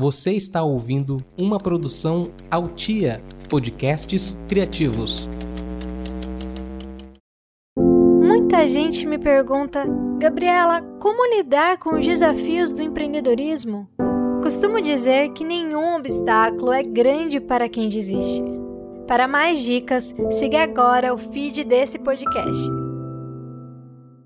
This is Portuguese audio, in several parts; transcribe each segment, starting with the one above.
Você está ouvindo uma produção Altia Podcasts Criativos. Muita gente me pergunta, Gabriela, como lidar com os desafios do empreendedorismo? Costumo dizer que nenhum obstáculo é grande para quem desiste. Para mais dicas, siga agora o feed desse podcast.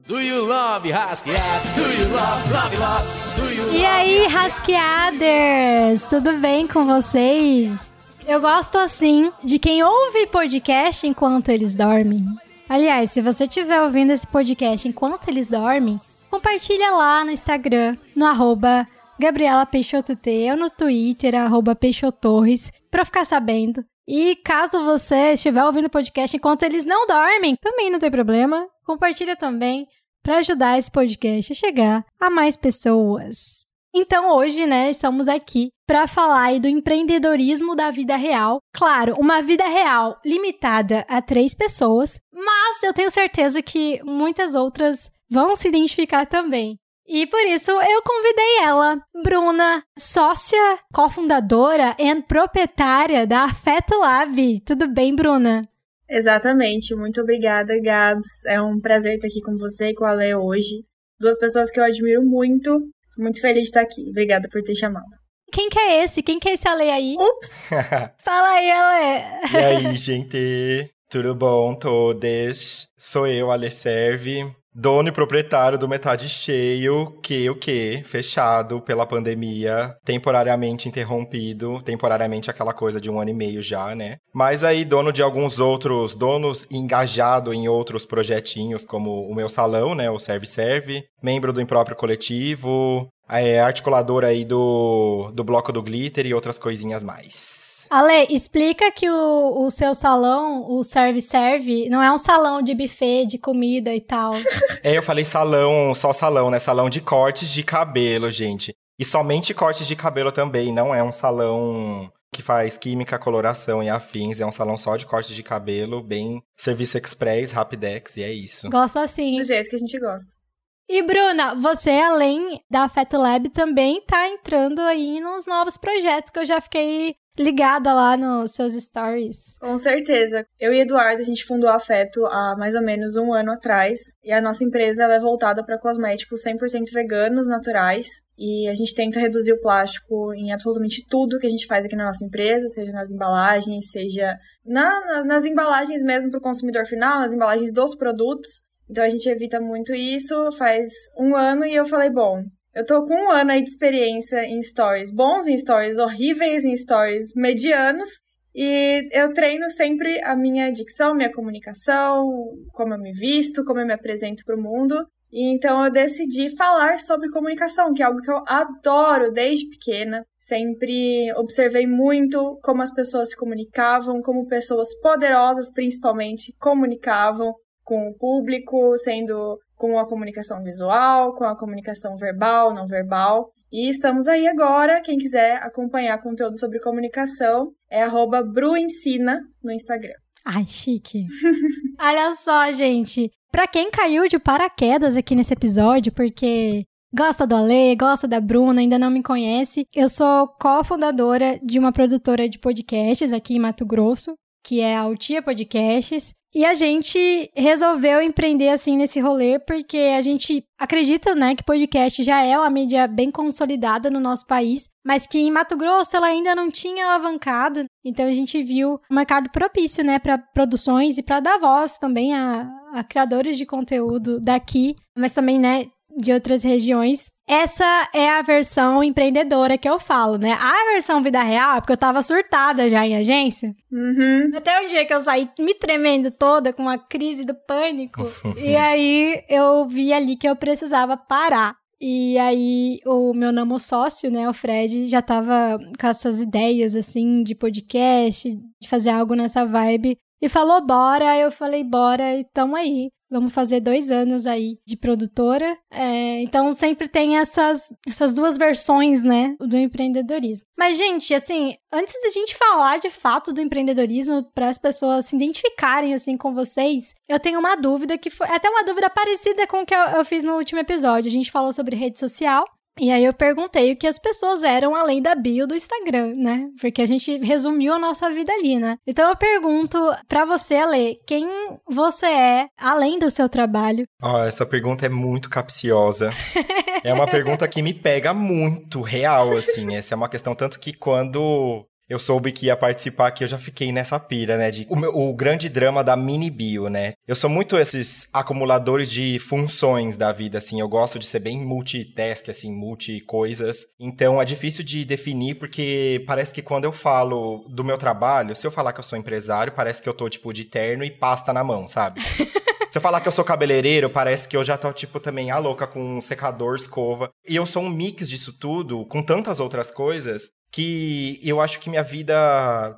Do you love Rasqueadas? Do you love, love, love? Do you E aí, Rasqueaders, tudo bem com vocês? Eu gosto assim de quem ouve podcast enquanto eles dormem. Aliás, se você estiver ouvindo esse podcast enquanto eles dormem, compartilha lá no Instagram, no arroba Gabriela Peixoto T, ou no Twitter, arroba Peixotorres, pra eu ficar sabendo. E caso você estiver ouvindo o podcast enquanto eles não dormem, também não tem problema. Compartilha também para ajudar esse podcast a chegar a mais pessoas. Então hoje, né, estamos aqui para falar do empreendedorismo da vida real. Claro, uma vida real limitada a três pessoas, mas eu tenho certeza que muitas outras vão se identificar também. E por isso eu convidei ela, Bruna, sócia, cofundadora e proprietária da Afeto Lab. Tudo bem, Bruna? Exatamente. Muito obrigada, Gabs. É um prazer estar aqui com você e com a Lê hoje. Duas pessoas que eu admiro muito. Tô muito feliz de estar aqui. Obrigada por ter chamado. Quem que é esse? Quem que é esse Ale aí? Ups! Fala aí, Ale. E aí, gente? Tudo bom, todas? Sou eu, Ale Serve, dono e proprietário do Metade Cheio, que o que? Fechado pela pandemia, temporariamente interrompido, temporariamente aquela coisa de um ano e meio já, né? Mas aí, dono de alguns outros, donos engajado em outros projetinhos, como o meu salão, né? O Serve Serve, membro do próprio coletivo, é, articulador aí do, do Bloco do Glitter e outras coisinhas mais. Ale, explica que o, o seu salão, o Serve Serve, não é um salão de buffet de comida e tal. É, eu falei salão, só salão, né? Salão de cortes de cabelo, gente. E somente cortes de cabelo também, não é um salão que faz química, coloração e afins. É um salão só de cortes de cabelo, bem serviço express, rapidex, e é isso. Gosto assim. Do jeito que a gente gosta. E Bruna, você além da Afeto Lab também tá entrando aí nos novos projetos que eu já fiquei ligada lá nos seus stories. Com certeza. Eu e Eduardo, a gente fundou a Afeto há mais ou menos um ano atrás. E a nossa empresa é voltada para cosméticos 100% veganos, naturais. E a gente tenta reduzir o plástico em absolutamente tudo que a gente faz aqui na nossa empresa, seja nas embalagens, seja na, na, nas embalagens mesmo para o consumidor final, nas embalagens dos produtos. Então a gente evita muito isso. Faz um ano e eu falei, bom, eu tô com um ano aí de experiência em stories, bons em stories, horríveis em stories, medianos. E eu treino sempre a minha dicção, minha comunicação, como eu me visto, como eu me apresento para o mundo. E então eu decidi falar sobre comunicação, que é algo que eu adoro desde pequena. Sempre observei muito como as pessoas se comunicavam, como pessoas poderosas, principalmente, comunicavam com o público, sendo com a comunicação visual, com a comunicação verbal, não verbal. E estamos aí agora. Quem quiser acompanhar conteúdo sobre comunicação é bruensina no Instagram. Ai, chique. Olha só, gente. Pra quem caiu de paraquedas aqui nesse episódio, porque gosta do Ale, gosta da Bruna, ainda não me conhece, eu sou cofundadora de uma produtora de podcasts aqui em Mato Grosso, que é a Altia Podcasts. E a gente resolveu empreender assim nesse rolê porque a gente acredita, né, que podcast já é uma mídia bem consolidada no nosso país, mas que em Mato Grosso ela ainda não tinha alavancado. Então a gente viu um mercado propício, né, para produções e para dar voz também a, a criadores de conteúdo daqui, mas também, né, de outras regiões. Essa é a versão empreendedora que eu falo, né? A versão vida real é porque eu tava surtada já em agência. Uhum. Até um dia que eu saí me tremendo toda, com uma crise do pânico. e aí eu vi ali que eu precisava parar. E aí o meu namo sócio, né, o Fred, já tava com essas ideias, assim, de podcast, de fazer algo nessa vibe. E falou, bora. Eu falei, bora, e tamo aí. Vamos fazer dois anos aí de produtora. É, então sempre tem essas, essas duas versões, né, do empreendedorismo. Mas, gente, assim, antes da gente falar de fato do empreendedorismo, para as pessoas se identificarem assim com vocês, eu tenho uma dúvida que foi até uma dúvida parecida com o que eu, eu fiz no último episódio. A gente falou sobre rede social. E aí eu perguntei o que as pessoas eram além da bio do Instagram, né? Porque a gente resumiu a nossa vida ali, né? Então eu pergunto para você, Ale, quem você é além do seu trabalho? Oh, essa pergunta é muito capciosa. é uma pergunta que me pega muito, real, assim. Essa é uma questão tanto que quando eu soube que ia participar aqui, eu já fiquei nessa pira, né? De, o, meu, o, grande drama da mini bio, né? Eu sou muito esses acumuladores de funções da vida, assim. Eu gosto de ser bem multitask, assim, multi-coisas. Então é difícil de definir, porque parece que quando eu falo do meu trabalho, se eu falar que eu sou empresário, parece que eu tô, tipo, de terno e pasta na mão, sabe? Se eu falar que eu sou cabeleireiro, parece que eu já tô, tipo, também a louca com um secador, escova. E eu sou um mix disso tudo, com tantas outras coisas, que eu acho que minha vida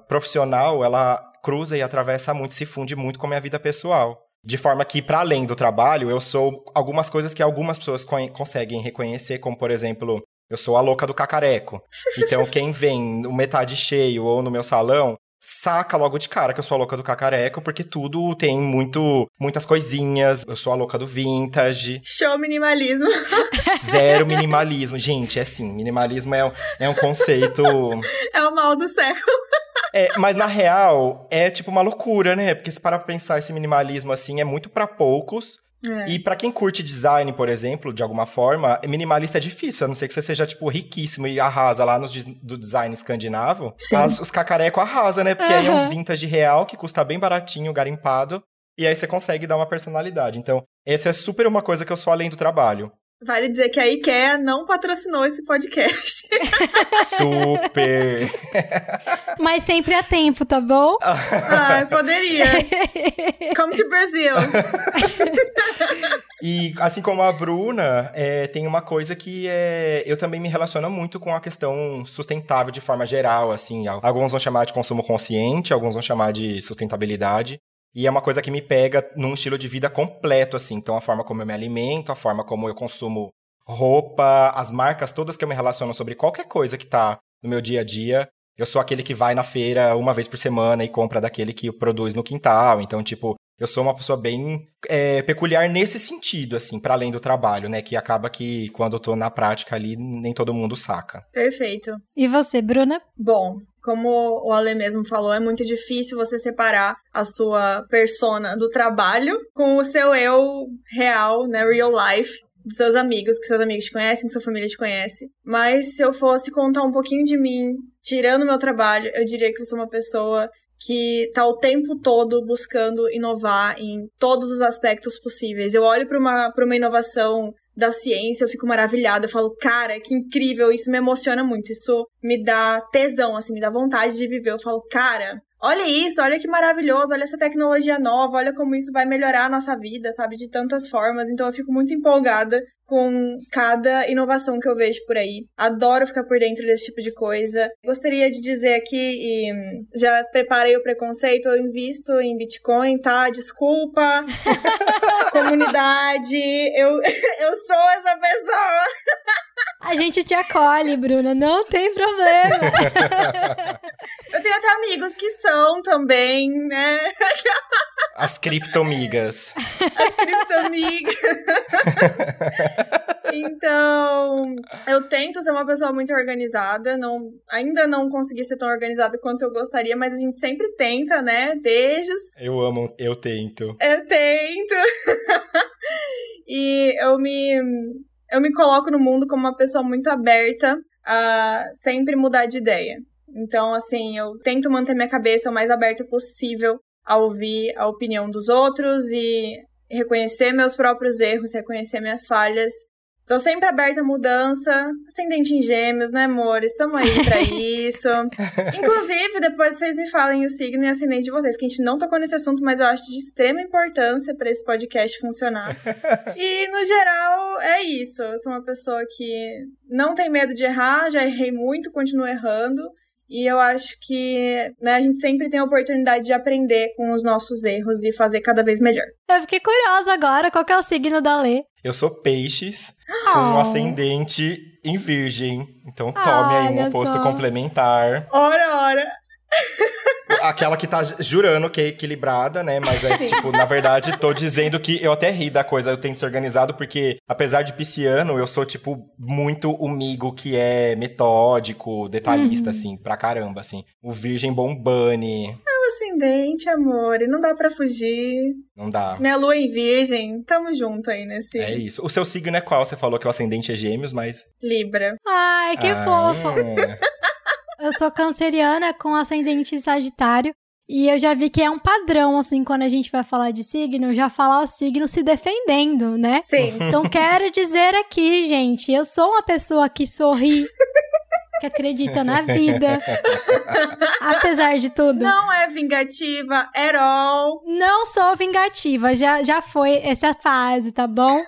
profissional, ela cruza e atravessa muito, se funde muito com a minha vida pessoal. De forma que, para além do trabalho, eu sou algumas coisas que algumas pessoas conseguem reconhecer, como, por exemplo, eu sou a louca do cacareco. Então, quem vem no metade cheio ou no meu salão saca logo de cara que eu sou a louca do cacareco, porque tudo tem muito, muitas coisinhas. Eu sou a louca do vintage. Show minimalismo. Zero minimalismo. Gente, é assim, minimalismo é, é um conceito. É o mal do século. É, mas na real, é tipo uma loucura, né? Porque se para pensar esse minimalismo assim, é muito para poucos. É. E para quem curte design, por exemplo, de alguma forma, minimalista é difícil, a não ser que você seja, tipo, riquíssimo e arrasa lá no do design escandinavo. As, os cacareco arrasa, né? Porque uhum. aí é uns vintage real, que custa bem baratinho, garimpado. E aí você consegue dar uma personalidade. Então, essa é super uma coisa que eu sou além do trabalho. Vale dizer que a IKEA não patrocinou esse podcast. Super! Mas sempre há tempo, tá bom? Ah, poderia. Come to Brazil. E assim como a Bruna, é, tem uma coisa que é, eu também me relaciono muito com a questão sustentável de forma geral, assim. Alguns vão chamar de consumo consciente, alguns vão chamar de sustentabilidade. E é uma coisa que me pega num estilo de vida completo, assim. Então, a forma como eu me alimento, a forma como eu consumo roupa, as marcas todas que eu me relaciono sobre qualquer coisa que tá no meu dia a dia. Eu sou aquele que vai na feira uma vez por semana e compra daquele que produz no quintal. Então, tipo, eu sou uma pessoa bem é, peculiar nesse sentido, assim, para além do trabalho, né? Que acaba que quando eu tô na prática ali, nem todo mundo saca. Perfeito. E você, Bruna? Bom, como o Ale mesmo falou, é muito difícil você separar a sua persona do trabalho com o seu eu real, né, real life, dos seus amigos, que seus amigos te conhecem, que sua família te conhece. Mas se eu fosse contar um pouquinho de mim, tirando o meu trabalho, eu diria que eu sou uma pessoa que tá o tempo todo buscando inovar em todos os aspectos possíveis. Eu olho para uma, uma inovação da ciência, eu fico maravilhada, eu falo, cara, que incrível, isso me emociona muito, isso me dá tesão, assim, me dá vontade de viver. Eu falo, cara, olha isso, olha que maravilhoso, olha essa tecnologia nova, olha como isso vai melhorar a nossa vida, sabe, de tantas formas. Então eu fico muito empolgada com cada inovação que eu vejo por aí. Adoro ficar por dentro desse tipo de coisa. Gostaria de dizer aqui, e já preparei o preconceito, eu invisto em Bitcoin, tá? Desculpa, comunidade, eu, eu sou essa pessoa. A gente te acolhe, Bruna, não tem problema. eu tenho até amigos que são também, né? As criptomigas. As criptomigas. Então, eu tento ser uma pessoa muito organizada. Não, ainda não consegui ser tão organizada quanto eu gostaria, mas a gente sempre tenta, né? Beijos. Eu amo, eu tento. Eu tento. e eu me, eu me coloco no mundo como uma pessoa muito aberta a sempre mudar de ideia. Então, assim, eu tento manter minha cabeça o mais aberta possível a ouvir a opinião dos outros e reconhecer meus próprios erros, reconhecer minhas falhas. Tô sempre aberta à mudança, ascendente em gêmeos, né, amor? Estamos aí pra isso. Inclusive, depois vocês me falem o signo e ascendente de vocês, que a gente não tocou nesse assunto, mas eu acho de extrema importância para esse podcast funcionar. e, no geral, é isso. Eu sou uma pessoa que não tem medo de errar, já errei muito, continuo errando. E eu acho que né, a gente sempre tem a oportunidade de aprender com os nossos erros e fazer cada vez melhor. Eu fiquei curiosa agora, qual que é o signo da Lê? Eu sou peixes, oh. com um ascendente em virgem. Então tome aí um oposto complementar. Ora, ora! Aquela que tá jurando que é equilibrada, né? Mas é, Sim. tipo, na verdade, tô dizendo que eu até ri da coisa, eu tento ser organizado, porque apesar de pisciano, eu sou, tipo, muito o migo que é metódico, detalhista, Uhum. assim, pra caramba, assim. O virgem bombani, Ascendente, amor, e não dá pra fugir. não dá. Minha lua em virgem, tamo junto aí nesse É isso. O seu signo é qual? Você falou que o ascendente é gêmeos, mas... Libra. Ai, que Ah, fofo. é. Eu sou canceriana com ascendente em sagitário. E eu já vi que é um padrão, assim, quando a gente vai falar de signo, já falar o signo se defendendo, né? Sim. Então quero dizer aqui, gente, eu sou uma pessoa que sorri, que acredita na vida, apesar de tudo. Não é vingativa at all. Não sou vingativa, já, já foi essa fase, tá bom?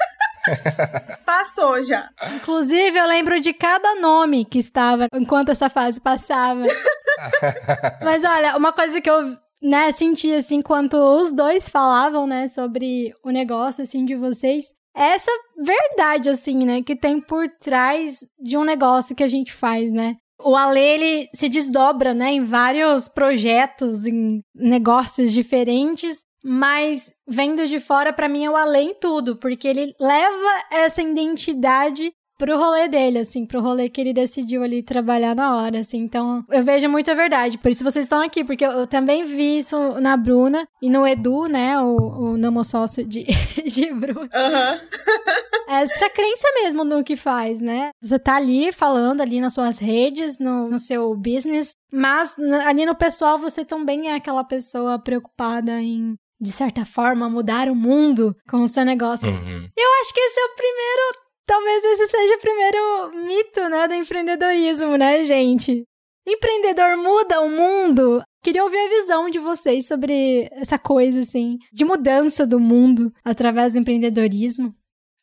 Passou já. Inclusive, eu lembro de cada nome que estava enquanto essa fase passava. Mas olha, uma coisa que eu, né, senti assim, enquanto os dois falavam, né, sobre o negócio, assim, de vocês, é essa verdade, assim, né, que tem por trás de um negócio que a gente faz, né? O Ale, ele se desdobra, né, em vários projetos, em negócios diferentes, mas vendo de fora, pra mim, é o Ale em tudo, porque ele leva essa identidade pro rolê dele, assim, pro rolê que ele decidiu ali trabalhar na hora, assim. Então, eu vejo muita verdade. Por isso vocês estão aqui, porque eu, eu também vi isso na Bruna e no Edu, né, o, o namosócio de, de Bruna. Aham. Essa crença mesmo no que faz, né? Você tá ali falando ali nas suas redes, no, no seu business, mas ali no pessoal você também é aquela pessoa preocupada em, de certa forma, mudar o mundo com o seu negócio. Uhum. Eu acho que esse é o primeiro. Talvez esse seja o primeiro mito, né, do empreendedorismo, né, gente? Empreendedor muda o mundo. Queria ouvir a visão de vocês sobre essa coisa, assim, de mudança do mundo através do empreendedorismo.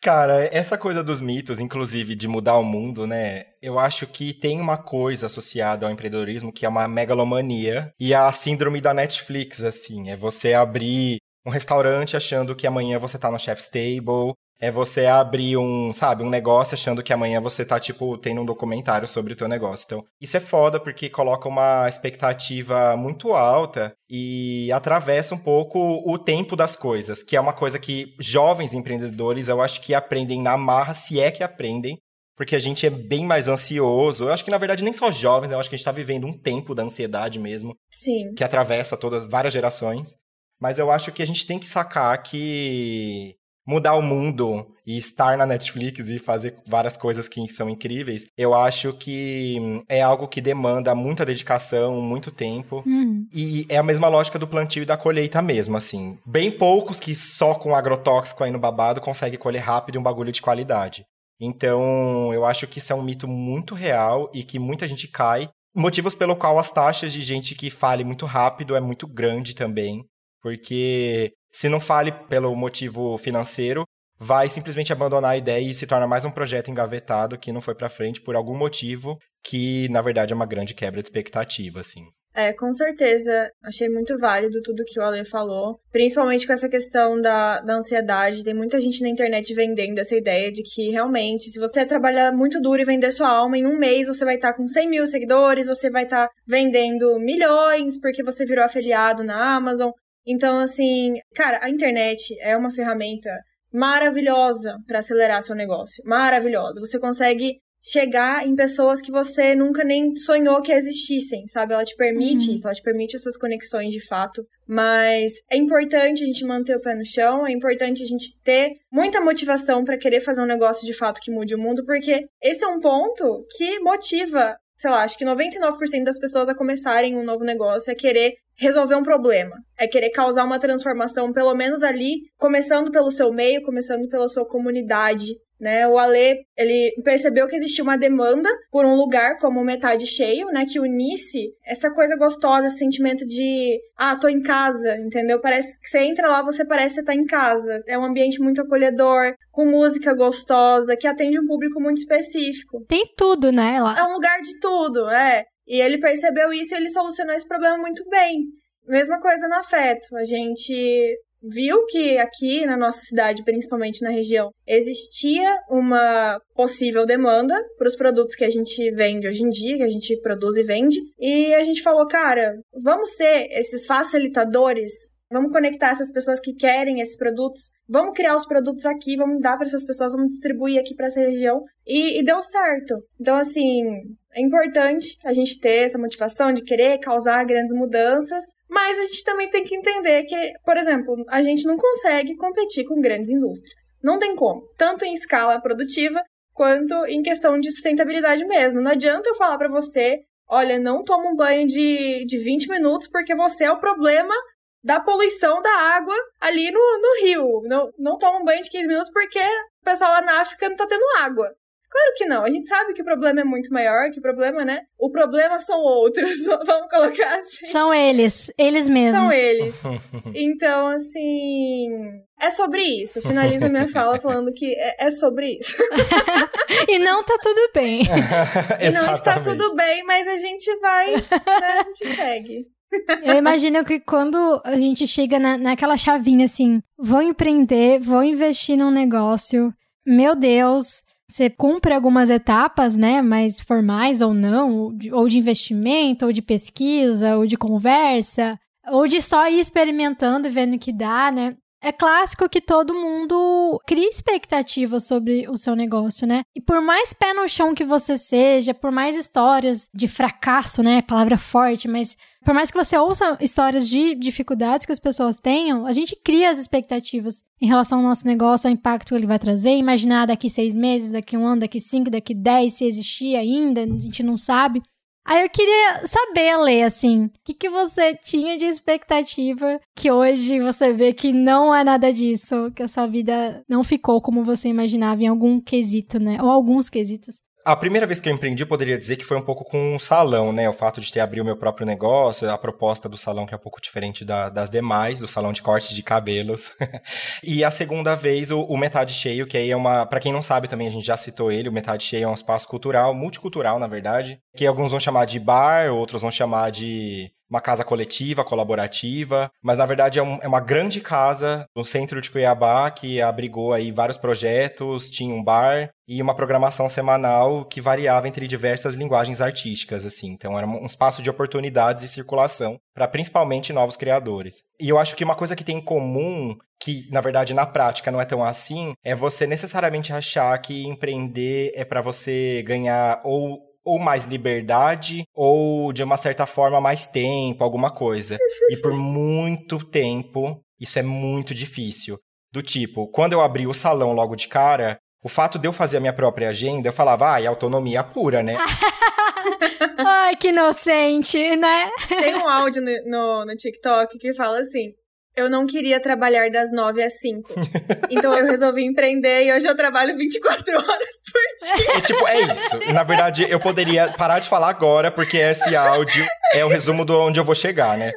Cara, essa coisa dos mitos, inclusive de mudar o mundo, né? Eu acho que tem uma coisa associada ao empreendedorismo que é uma megalomania e a síndrome da Netflix, assim. É você abrir um restaurante achando que amanhã você tá no Chef's Table. É você abrir um, sabe, um negócio achando que amanhã você tá, tipo, tendo um documentário sobre o teu negócio. Então, isso é foda porque coloca uma expectativa muito alta e atravessa um pouco o tempo das coisas, que é uma coisa que jovens empreendedores eu acho que aprendem na marra, se é que aprendem, porque a gente é bem mais ansioso. Eu acho que, na verdade, nem só jovens, eu acho que a gente tá vivendo um tempo da ansiedade mesmo Sim. que atravessa todas várias gerações. Mas eu acho que a gente tem que sacar que mudar o mundo e estar na Netflix e fazer várias coisas que são incríveis, eu acho que hum, é algo que demanda muita dedicação, muito tempo. Uhum. E é a mesma lógica do plantio e da colheita mesmo, assim. Bem poucos que só com agrotóxico aí no babado conseguem colher rápido e um bagulho de qualidade. Então, eu acho que isso é um mito muito real e que muita gente cai. Motivos pelo qual as taxas de gente que fale muito rápido é muito grande também. Porque se não fale pelo motivo financeiro, vai simplesmente abandonar a ideia e se torna mais um projeto engavetado que não foi pra frente por algum motivo que, na verdade, é uma grande quebra de expectativa, assim. É, com certeza. Achei muito válido tudo que o Ale falou. Principalmente com essa questão da, da ansiedade. Tem muita gente na internet vendendo essa ideia de que realmente, se você trabalhar muito duro e vender sua alma, em um mês você vai estar com 100 mil seguidores, você vai estar vendendo milhões porque você virou afiliado na Amazon. Então, assim, cara, a internet é uma ferramenta maravilhosa para acelerar seu negócio. Maravilhosa. Você consegue chegar em pessoas que você nunca nem sonhou que existissem, sabe? Ela te permite Uhum. isso, ela te permite essas conexões de fato. Mas é importante a gente manter o pé no chão, é importante a gente ter muita motivação para querer fazer um negócio de fato que mude o mundo, porque esse é um ponto que motiva, sei lá, acho que 99% das pessoas a começarem um novo negócio é querer resolver um problema, é querer causar uma transformação, pelo menos ali, começando pelo seu meio, começando pela sua comunidade, né? O Ale, ele percebeu que existia uma demanda por um lugar como metade cheio, né, que unisse essa coisa gostosa, esse sentimento de, ah, tô em casa, entendeu? Parece que você entra lá, você parece que tá em casa. É um ambiente muito acolhedor, com música gostosa, que atende um público muito específico. Tem tudo, né? Lá. É um lugar de tudo, é. E ele percebeu isso e ele solucionou esse problema muito bem. Mesma coisa no afeto. A gente viu que aqui na nossa cidade, principalmente na região, existia uma possível demanda para os produtos que a gente vende hoje em dia, que a gente produz e vende. E a gente falou, cara, vamos ser esses facilitadores Vamos conectar essas pessoas que querem esses produtos. Vamos criar os produtos aqui, vamos dar para essas pessoas, vamos distribuir aqui para essa região. E, e, deu certo. Então, assim, é importante a gente ter essa motivação de querer causar grandes mudanças, mas a gente também tem que entender que, por exemplo, a gente não consegue competir com grandes indústrias. Não tem como. Tanto em escala produtiva quanto em questão de sustentabilidade mesmo. Não adianta eu falar para você, olha, não toma um banho de, de 20 minutos porque você é o problema da poluição da água ali no, no rio. Não, não toma um banho de 15 minutos porque o pessoal lá na África não tá tendo água. Claro que não. A gente sabe que o problema é muito maior, que o problema, né? O problema são outros, vamos colocar assim. São eles, eles mesmos. São eles. Então, assim, é sobre isso. Finalizo minha fala falando que é, é sobre isso. e não tá tudo bem. e não está tudo bem, mas a gente vai, né? a gente segue. Eu imagino que quando a gente chega na, naquela chavinha assim, vou empreender, vou investir num negócio, meu Deus, você cumpre algumas etapas, né, mais formais ou não, ou de, ou de investimento, ou de pesquisa, ou de conversa, ou de só ir experimentando e vendo o que dá, né? é clássico que todo mundo cria expectativas sobre o seu negócio, né? E por mais pé no chão que você seja, por mais histórias de fracasso, né? Palavra forte, mas por mais que você ouça histórias de dificuldades que as pessoas tenham, a gente cria as expectativas em relação ao nosso negócio, ao impacto que ele vai trazer, imaginar daqui seis meses, daqui um ano, daqui cinco, daqui dez, se existir ainda, a gente não sabe. Aí eu queria saber, Lê, assim, o que, que você tinha de expectativa que hoje você vê que não é nada disso, que a sua vida não ficou como você imaginava em algum quesito, né? Ou alguns quesitos. A primeira vez que eu empreendi, eu poderia dizer que foi um pouco com um salão, né? O fato de ter abrido o meu próprio negócio, a proposta do salão que é um pouco diferente da, das demais, do salão de corte de cabelos. e a segunda vez, o, o, Metade Cheio, que aí é uma... para quem não sabe também, a gente já citou ele, o Metade Cheio é um espaço cultural, multicultural, na verdade, que alguns vão chamar de bar, outros vão chamar de uma casa coletiva, colaborativa, mas na verdade é, um, é, uma grande casa no centro de Cuiabá que abrigou aí vários projetos, tinha um bar e uma programação semanal que variava entre diversas linguagens artísticas, assim. Então era um espaço de oportunidades e circulação para principalmente novos criadores. E eu acho que uma coisa que tem em comum que na verdade na prática não é tão assim, é você necessariamente achar que empreender é para você ganhar ou ou mais liberdade, ou de uma certa forma mais tempo, alguma coisa. E por muito tempo, isso é muito difícil. Do tipo, quando eu abri o salão logo de cara, o fato de eu fazer a minha própria agenda, eu falava, ai, ah, autonomia pura, né? ai, que inocente, né? Tem um áudio no, no, no TikTok que fala assim: eu não queria trabalhar das 9 às 5. Então eu resolvi empreender e hoje eu trabalho 24 horas por dia. É tipo, é isso. Na verdade, eu poderia parar de falar agora, porque esse áudio é o resumo de onde eu vou chegar, né?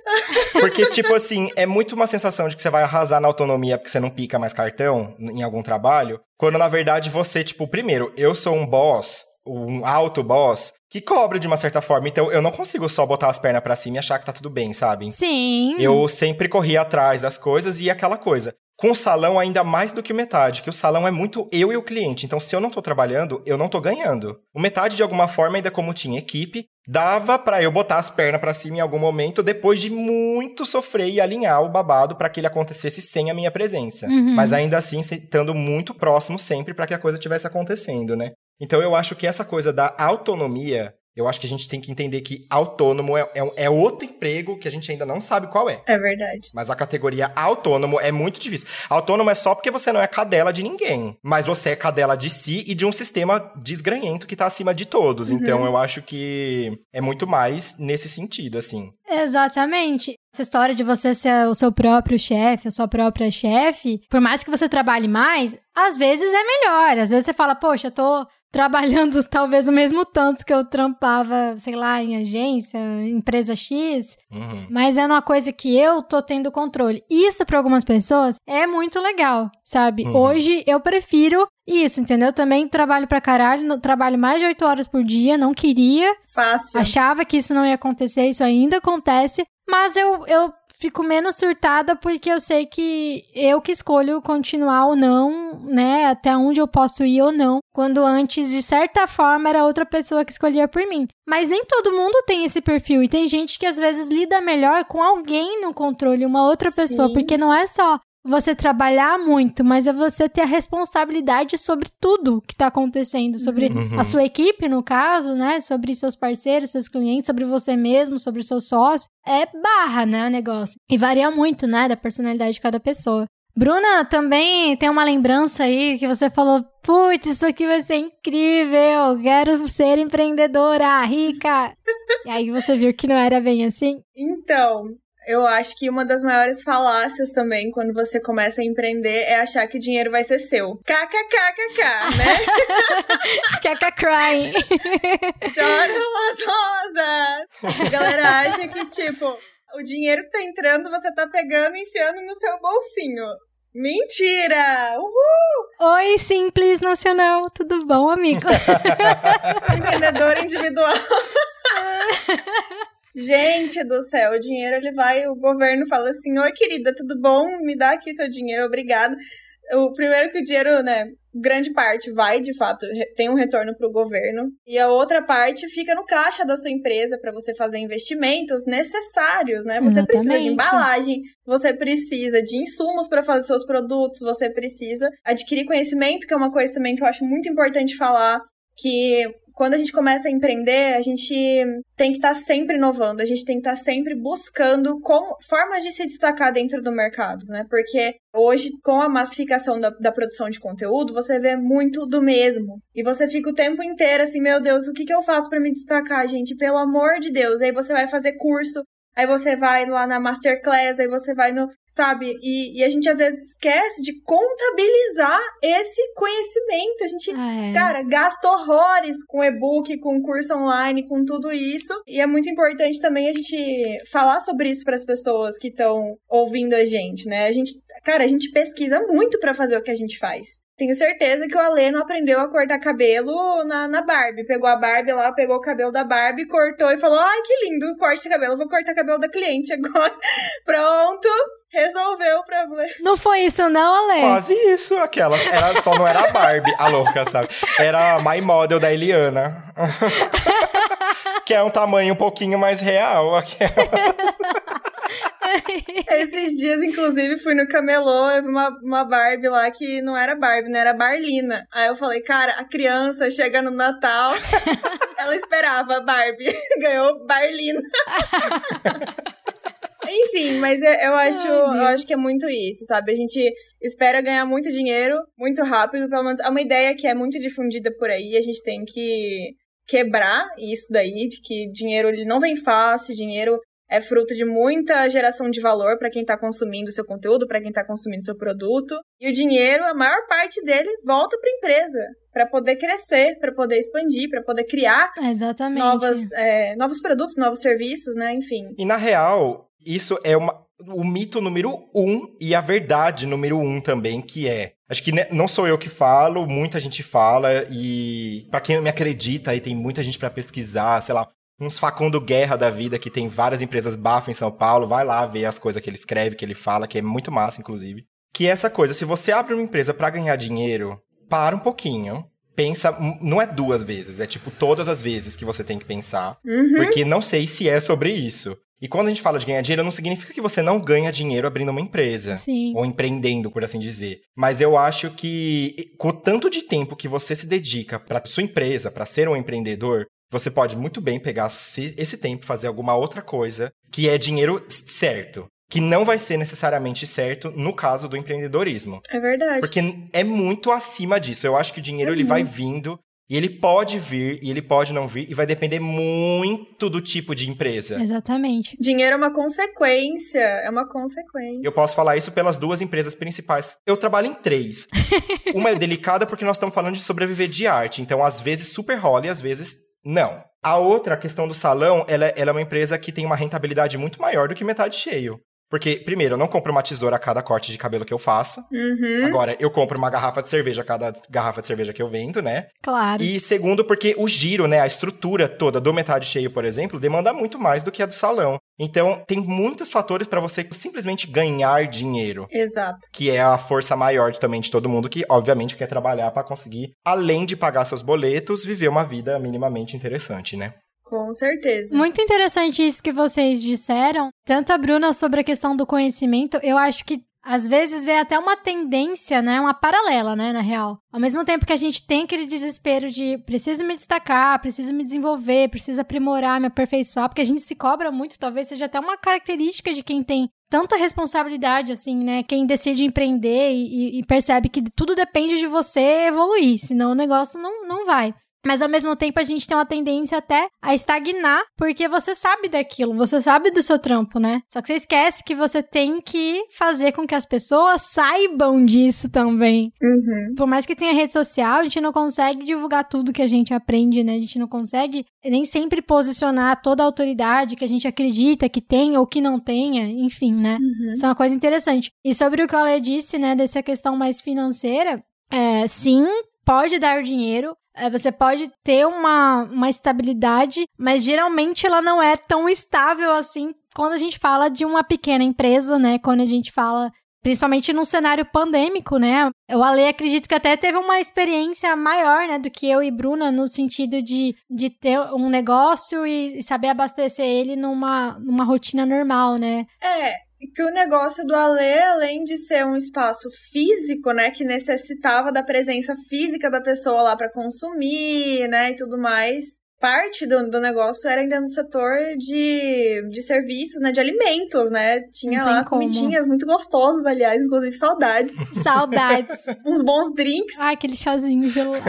Porque, tipo assim, é muito uma sensação de que você vai arrasar na autonomia porque você não pica mais cartão em algum trabalho. Quando, na verdade, você, tipo, primeiro, eu sou um boss, um alto boss, que cobra de uma certa forma. Então eu não consigo só botar as pernas para cima e achar que tá tudo bem, sabe? Sim. Eu sempre corri atrás das coisas e aquela coisa. Com o salão, ainda mais do que metade, que o salão é muito eu e o cliente. Então, se eu não tô trabalhando, eu não tô ganhando. O metade, de alguma forma, ainda como tinha equipe, dava para eu botar as pernas para cima em algum momento, depois de muito sofrer e alinhar o babado para que ele acontecesse sem a minha presença. Uhum. Mas ainda assim, estando muito próximo sempre para que a coisa tivesse acontecendo, né? Então eu acho que essa coisa da autonomia eu acho que a gente tem que entender que autônomo é, é, é, outro emprego que a gente ainda não sabe qual é. É verdade. Mas a categoria autônomo é muito difícil. Autônomo é só porque você não é cadela de ninguém. Mas você é cadela de si e de um sistema desgranhento que tá acima de todos. Uhum. Então eu acho que é muito mais nesse sentido, assim. Exatamente. Essa história de você ser o seu próprio chefe, a sua própria chefe, por mais que você trabalhe mais, às vezes é melhor. Às vezes você fala, poxa, tô trabalhando talvez o mesmo tanto que eu trampava, sei lá, em agência, empresa X, uhum. mas é uma coisa que eu tô tendo controle. Isso para algumas pessoas é muito legal, sabe? Uhum. Hoje eu prefiro isso, entendeu? Também trabalho pra caralho, trabalho mais de oito horas por dia, não queria. Fácil. Achava que isso não ia acontecer, isso ainda acontece, mas eu, eu fico menos surtada porque eu sei que eu que escolho continuar ou não, né? Até onde eu posso ir ou não. Quando antes, de certa forma, era outra pessoa que escolhia por mim. Mas nem todo mundo tem esse perfil. E tem gente que às vezes lida melhor com alguém no controle, uma outra pessoa. Sim. Porque não é só você trabalhar muito, mas é você ter a responsabilidade sobre tudo que tá acontecendo, sobre Uhum. a sua equipe, no caso, né? Sobre seus parceiros, seus clientes, sobre você mesmo, sobre o seu sócio. É barra, né, o negócio. E varia muito, né, da personalidade de cada pessoa. Bruna, também tem uma lembrança aí que você falou: putz, isso aqui vai ser incrível, quero ser empreendedora, rica. e aí você viu que não era bem assim? Então, eu acho que uma das maiores falácias também quando você começa a empreender é achar que o dinheiro vai ser seu. KKKKK, né? Kaka crying. Choram as rosas! A galera acha que, tipo, o dinheiro que tá entrando você tá pegando e enfiando no seu bolsinho. Mentira! Uhul! Oi, Simples Nacional, tudo bom, amigo? Empreendedor individual. Gente do céu, o dinheiro ele vai, o governo fala assim: Oi, querida, tudo bom? Me dá aqui seu dinheiro, obrigado. O primeiro que o dinheiro, né, grande parte vai, de fato, tem um retorno para o governo. E a outra parte fica no caixa da sua empresa para você fazer investimentos necessários, né? Você precisa de Exatamente. embalagem, você precisa de insumos para fazer seus produtos, você precisa adquirir conhecimento, que é uma coisa também que eu acho muito importante falar, que quando a gente começa a empreender, a gente tem que estar sempre inovando, a gente tem que estar sempre buscando como, formas de se destacar dentro do mercado, né? Porque hoje, com a massificação da, da produção de conteúdo, você vê muito do mesmo. E você fica o tempo inteiro assim, meu Deus, o que, que eu faço para me destacar, gente? Pelo amor de Deus. Aí você vai fazer curso, aí você vai lá na masterclass, aí você vai no. Sabe? E, e a gente às vezes esquece de contabilizar esse conhecimento. A gente É. Cara, gasta horrores com e-book, com curso online, com tudo isso. E é muito importante também a gente falar sobre isso para as pessoas que estão ouvindo a gente, né? A gente, cara, a gente pesquisa muito para fazer o que a gente faz. Tenho certeza que o Alê não aprendeu a cortar cabelo na, na Barbie. Pegou a Barbie lá, pegou o cabelo da Barbie, cortou e falou: Ai, que lindo, corte esse cabelo, vou cortar o cabelo da cliente agora. Pronto, resolveu o problema. Não foi isso, não, Ale? Quase isso, aquelas. Era, só não era a Barbie, a louca, sabe? Era a My Model da Eliana. que é um tamanho um pouquinho mais real. aquela. Esses dias, inclusive, fui no camelô, eu vi uma, uma Barbie lá que não era Barbie, não era Barlina. Aí eu falei, cara, a criança chega no Natal, ela esperava Barbie, ganhou Barlina. Enfim, mas eu, eu acho, Ai, eu acho que é muito isso, sabe? A gente espera ganhar muito dinheiro, muito rápido, pelo menos é uma ideia que é muito difundida por aí, a gente tem que quebrar isso daí, de que dinheiro ele não vem fácil, dinheiro é fruto de muita geração de valor para quem está consumindo o seu conteúdo, para quem está consumindo o seu produto. E o dinheiro, a maior parte dele volta para a empresa, para poder crescer, para poder expandir, para poder criar Exatamente. novas, é, novos produtos, novos serviços, né? Enfim. E na real, isso é uma, o mito número um e a verdade número um também, que é. Acho que ne- não sou eu que falo, muita gente fala, e pra quem me acredita, aí tem muita gente pra pesquisar, sei lá, uns Facundo Guerra da vida, que tem várias empresas bafo em São Paulo, vai lá ver as coisas que ele escreve, que ele fala, que é muito massa, inclusive. Que é essa coisa, se você abre uma empresa pra ganhar dinheiro, para um pouquinho, pensa, m- não é duas vezes, é tipo todas as vezes que você tem que pensar, Uhum. porque não sei se é sobre isso. E quando a gente fala de ganhar dinheiro, não significa que você não ganha dinheiro abrindo uma empresa. Sim. Ou empreendendo, por assim dizer. Mas eu acho que com o tanto de tempo que você se dedica para sua empresa, para ser um empreendedor, você pode muito bem pegar se- esse tempo e fazer alguma outra coisa que é dinheiro certo. Que não vai ser necessariamente certo no caso do empreendedorismo. É verdade. Porque é muito acima disso. Eu acho que o dinheiro ele vai vindo e ele pode vir e ele pode não vir e vai depender muito do tipo de empresa. Exatamente. Dinheiro é uma consequência. É uma consequência. Eu posso falar isso pelas duas empresas principais. Eu trabalho em três. Uma é delicada porque nós estamos falando de sobreviver de arte. Então, às vezes, super rola e às vezes não. A outra, a questão do salão, ela, ela é uma empresa que tem uma rentabilidade muito maior do que metade cheio. Porque, primeiro, eu não compro uma tesoura a cada corte de cabelo que eu faço. Uhum. Agora, eu compro uma garrafa de cerveja a cada garrafa de cerveja que eu vendo, né? Claro. E segundo, porque o giro, né, a estrutura toda do metade cheio, por exemplo, demanda muito mais do que a do salão. Então, tem muitos fatores para você simplesmente ganhar dinheiro, Exato. que é a força maior também de todo mundo que, obviamente, quer trabalhar para conseguir, além de pagar seus boletos, viver uma vida minimamente interessante, né? Com certeza. Muito interessante isso que vocês disseram. Tanto a Bruna sobre a questão do conhecimento, eu acho que às vezes vê até uma tendência, né? Uma paralela, né? Na real. Ao mesmo tempo que a gente tem aquele desespero de preciso me destacar, preciso me desenvolver, preciso aprimorar, me aperfeiçoar, porque a gente se cobra muito, talvez seja até uma característica de quem tem tanta responsabilidade, assim, né? Quem decide empreender e, e percebe que tudo depende de você evoluir, senão o negócio não, não vai. Mas ao mesmo tempo a gente tem uma tendência até a estagnar, porque você sabe daquilo, você sabe do seu trampo, né? Só que você esquece que você tem que fazer com que as pessoas saibam disso também. Uhum. Por mais que tenha rede social, a gente não consegue divulgar tudo que a gente aprende, né? A gente não consegue nem sempre posicionar toda a autoridade que a gente acredita que tem ou que não tenha, enfim, né? Uhum. Isso é uma coisa interessante. E sobre o que a Ale disse, né, dessa questão mais financeira, é, sim, pode dar dinheiro, você pode ter uma, uma estabilidade, mas geralmente ela não é tão estável assim quando a gente fala de uma pequena empresa, né? Quando a gente fala. Principalmente num cenário pandêmico, né? O Ale acredito que até teve uma experiência maior, né, do que eu e Bruna, no sentido de, de ter um negócio e, e saber abastecer ele numa, numa rotina normal, né? É, que o negócio do Alê, além de ser um espaço físico, né, que necessitava da presença física da pessoa lá para consumir, né, e tudo mais, parte do, do negócio era ainda no setor de, de serviços, né, de alimentos, né, tinha lá como. comidinhas muito gostosas, aliás, inclusive saudades, Saudades. uns bons drinks, Ai, aquele chazinho gelado.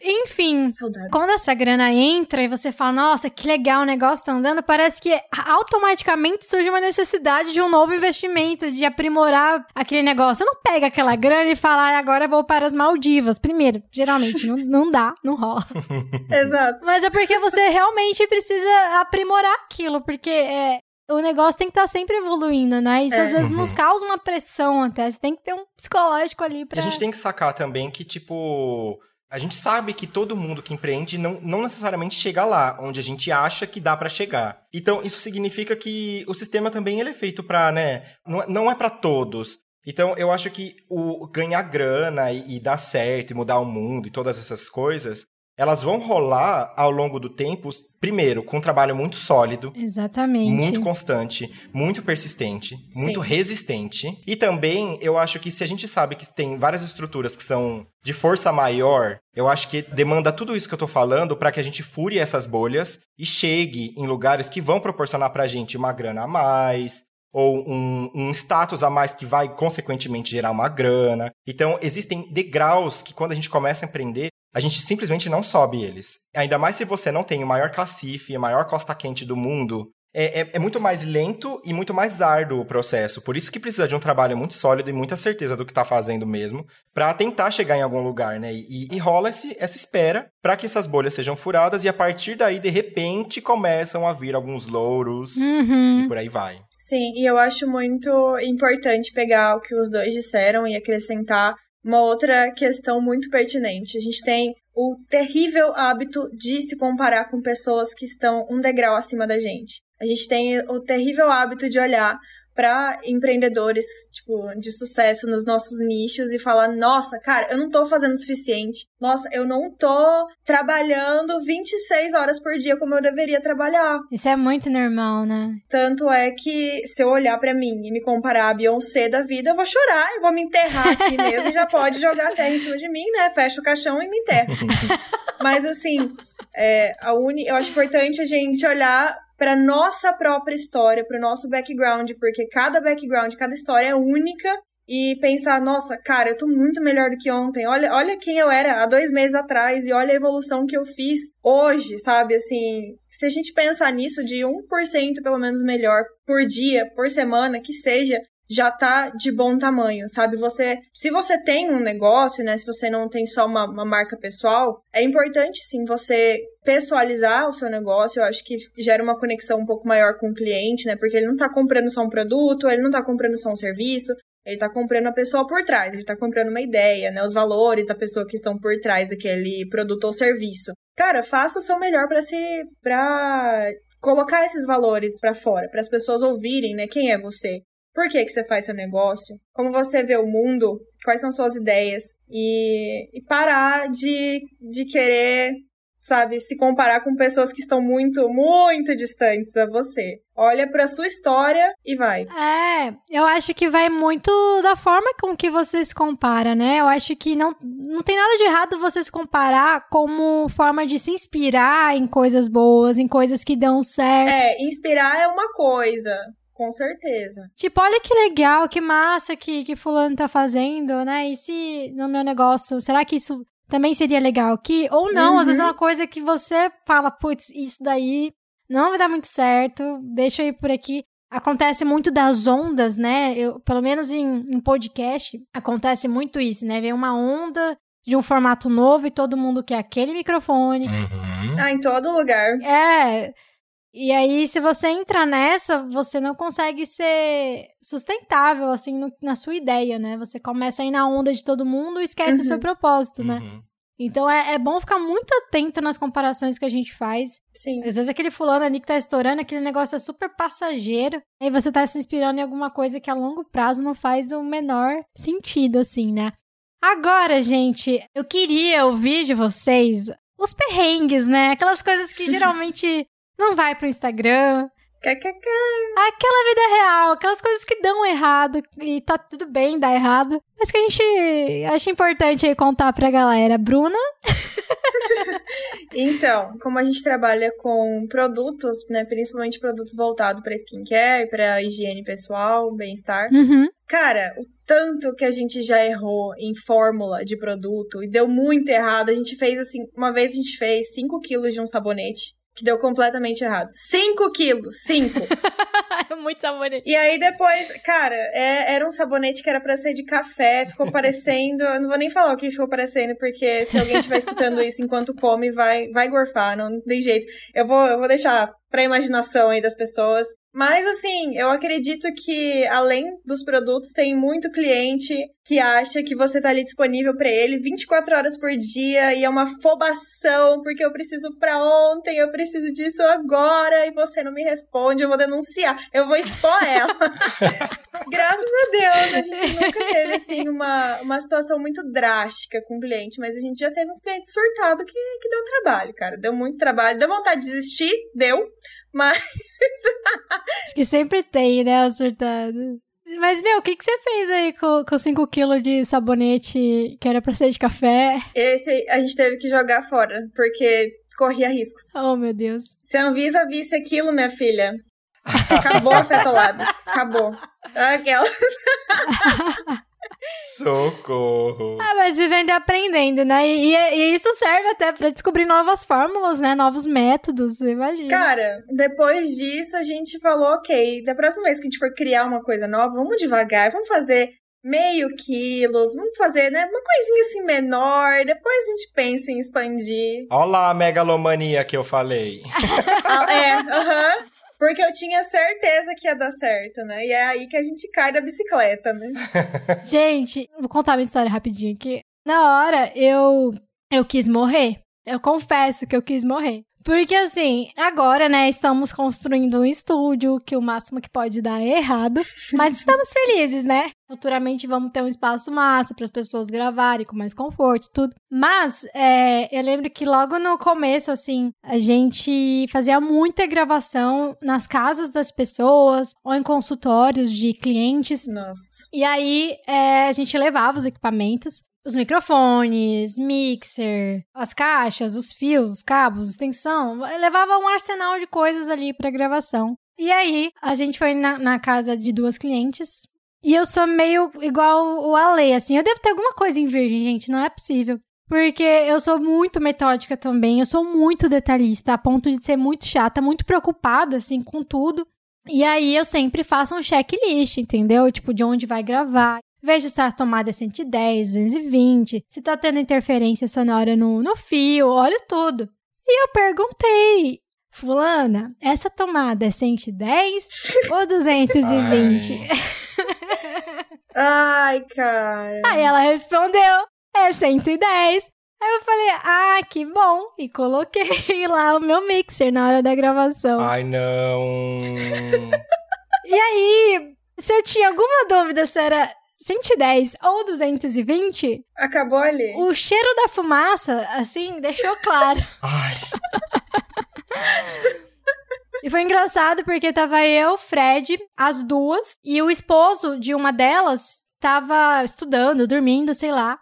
Enfim, saudades. quando essa grana entra e você fala, nossa, que legal, o negócio tá andando, parece que automaticamente surge uma necessidade de um novo investimento, de aprimorar aquele negócio. Você não pega aquela grana e fala, "Ah, agora eu vou para as Maldivas. Primeiro, geralmente não, não dá, não rola. Exato. Mas é porque você realmente precisa aprimorar aquilo, porque é, o negócio tem que estar sempre evoluindo, né? Isso É. às vezes Uhum. nos causa uma pressão até. Você tem que ter um psicológico ali E pra. a gente tem que sacar também que, tipo, a gente sabe que todo mundo que empreende não, não necessariamente chega lá, onde a gente acha que dá pra chegar. Então, isso significa que o sistema também ele é feito pra, né? Não, é- não é pra todos. Então, eu acho que o ganhar grana e, e dar certo e mudar o mundo e todas essas coisas, elas vão rolar ao longo do tempo, primeiro, com um trabalho muito sólido, Exatamente. muito constante, muito persistente, Sim. muito resistente. E também, eu acho que se a gente sabe que tem várias estruturas que são de força maior, eu acho que demanda tudo isso que eu tô falando para que a gente fure essas bolhas e chegue em lugares que vão proporcionar pra gente uma grana a mais. Ou um, um status a mais que vai, consequentemente, gerar uma grana. Então, existem degraus que, quando a gente começa a empreender, a gente simplesmente não sobe eles. Ainda mais se você não tem o maior cacife, a maior costa quente do mundo. É, é- é muito mais lento e muito mais árduo o processo. Por isso que precisa de um trabalho muito sólido e muita certeza do que tá fazendo mesmo, para tentar chegar em algum lugar, né? E, e rola esse- essa espera para que essas bolhas sejam furadas e a partir daí, de repente, começam a vir alguns louros Uhum. e por aí vai. Sim, e eu acho muito importante pegar o que os dois disseram e acrescentar uma outra questão muito pertinente. A gente tem o terrível hábito de se comparar com pessoas que estão um degrau acima da gente. A gente tem o terrível hábito de olhar para empreendedores, tipo, de sucesso nos nossos nichos e falar: "Nossa, cara, eu não tô fazendo o suficiente. Nossa, eu não tô trabalhando 26 horas por dia como eu deveria trabalhar". Isso é muito normal, né? Tanto é que se eu olhar pra mim e me comparar a Beyoncé da vida, eu vou chorar, eu vou me enterrar aqui mesmo, já pode jogar a terra em cima de mim, né? Fecha o caixão e me enterra. Mas assim, é, a uni, eu acho importante a gente olhar pra nossa própria história, pro nosso background, porque cada background, cada história é única. E pensar, nossa, cara, eu tô muito melhor do que ontem. Olha, olha quem eu era há dois meses atrás e olha a evolução que eu fiz hoje, sabe? Assim, se a gente pensar nisso de 1% pelo menos melhor por dia, por semana, que seja, já tá de bom tamanho, sabe? Você, se você tem um negócio, né? Se você não tem só uma, uma marca pessoal, é importante sim você pessoalizar o seu negócio. Eu acho que gera uma conexão um pouco maior com o cliente, né? Porque ele não tá comprando só um produto, ele não tá comprando só um serviço, ele tá comprando a pessoa por trás, ele tá comprando uma ideia, né? Os valores da pessoa que estão por trás daquele produto ou serviço. Cara, faça o seu melhor para se para colocar esses valores para fora, para as pessoas ouvirem, né? Quem é você? Por que, que você faz seu negócio? Como você vê o mundo? Quais são suas ideias? E, e parar de, de querer, sabe, se comparar com pessoas que estão muito, muito distantes a você. Olha para sua história e vai. É, eu acho que vai muito da forma com que você se compara, né? Eu acho que não, não tem nada de errado você se comparar como forma de se inspirar em coisas boas, em coisas que dão certo. É, inspirar é uma coisa. Com certeza. Tipo, olha que legal, que massa que, que fulano tá fazendo, né? E se no meu negócio, será que isso também seria legal aqui? Ou não, uhum. às vezes é uhum. uma coisa que você fala, putz, isso daí não vai dar muito certo, deixa eu ir por aqui. Acontece muito das ondas, né? Eu, pelo menos em, em podcast, acontece muito isso, né? Vem uma onda de um formato novo e todo mundo quer aquele microfone. Uhum. Ah, em todo lugar. É. E aí, se você entra nessa, você não consegue ser sustentável, assim, no, na sua ideia, né? Você começa a ir na onda de todo mundo e esquece uhum. o seu uhum. propósito, né? Uhum. Então é, é, bom ficar muito atento nas comparações que a gente faz. Sim. Às vezes aquele fulano ali que tá estourando, aquele negócio é super passageiro. Aí você tá se inspirando em alguma coisa que a longo prazo não faz o menor sentido, assim, né? Agora, gente, eu queria ouvir de vocês os perrengues, né? Aquelas coisas que geralmente não vai pro Instagram. Aquela vida real, aquelas coisas que dão errado e tá tudo bem dar errado, mas que a gente acha importante aí contar pra galera. Bruna? então, como a gente trabalha com produtos, né, principalmente produtos voltados para skincare, para higiene pessoal, bem-estar. Uhum. Cara, o tanto que a gente já errou em fórmula de produto e deu muito errado. A gente fez assim, uma vez a gente fez 5 quilos de um sabonete que deu completamente errado. 5 quilos, 5. É muito sabonete. E aí depois, cara, é, era um sabonete que era pra ser de café, ficou parecendo. Eu não vou nem falar o que ficou parecendo, porque se alguém estiver escutando isso enquanto come, vai, vai gorfar, não tem jeito. Eu vou, eu vou deixar pra imaginação aí das pessoas. Mas assim, eu acredito que além dos produtos, tem muito cliente que acha que você tá ali disponível para ele 24 horas por dia e é uma fobação porque eu preciso para ontem, eu preciso disso agora e você não me responde, eu vou denunciar, eu vou expor ela. Graças a Deus, a gente nunca teve assim uma, uma situação muito drástica com o cliente, mas a gente já teve uns clientes surtados que, que deu trabalho, cara. Deu muito trabalho, deu vontade de desistir, deu, mas. Acho que sempre tem, né, o surtado. Mas, meu, o que, que você fez aí com, com 5kg de sabonete que era pra ser de café? Esse a gente teve que jogar fora, porque corria riscos. Oh, meu Deus. Se a Anvisa visse aquilo, minha filha, acabou a Fetolab. Acabou. Aquelas. Socorro! Ah, mas vivendo e aprendendo, né? E, e, isso serve até para descobrir novas fórmulas, né? Novos métodos, imagina. Cara, depois disso a gente falou, ok, da próxima vez que a gente for criar uma coisa nova, vamos devagar, vamos fazer meio quilo, vamos fazer, né? Uma coisinha assim menor, depois a gente pensa em expandir. Olha lá a megalomania que eu falei. ah, é, aham. Uh -huh. Porque eu tinha certeza que ia dar certo, né? E é aí que a gente cai da bicicleta, né? gente, vou contar uma história rapidinho aqui. Na hora, eu eu quis morrer. Eu confesso que eu quis morrer. Porque assim, agora, né, estamos construindo um estúdio que o máximo que pode dar é errado, mas estamos felizes, né? Futuramente vamos ter um espaço massa para as pessoas gravarem com mais conforto e tudo. Mas é, eu lembro que logo no começo, assim, a gente fazia muita gravação nas casas das pessoas ou em consultórios de clientes. Nossa. E aí é, a gente levava os equipamentos os microfones, mixer, as caixas, os fios, os cabos, extensão, levava um arsenal de coisas ali para gravação. E aí, a gente foi na, na, casa de duas clientes. E eu sou meio igual o Ale, assim. Eu devo ter alguma coisa em virgem, gente. Não é possível. Porque eu sou muito metódica também. Eu sou muito detalhista, a ponto de ser muito chata, muito preocupada, assim, com tudo. E aí eu sempre faço um checklist, entendeu? Tipo, de onde vai gravar. Vejo se a tomada é 110, 220, se tá tendo interferência sonora no, no fio, olho tudo. E eu perguntei, Fulana, essa tomada é 110 ou 220? Ai, cara. Aí ela respondeu, é 110. Aí eu falei, ah, que bom. E coloquei lá o meu mixer na hora da gravação. Ai, não. E aí, se eu tinha alguma dúvida se era 110 ou 220, Acabou ali. o cheiro da fumaça, assim, deixou claro. Ai. E foi engraçado porque tava eu, Fred, as duas, e o esposo de uma delas tava estudando, dormindo, sei lá.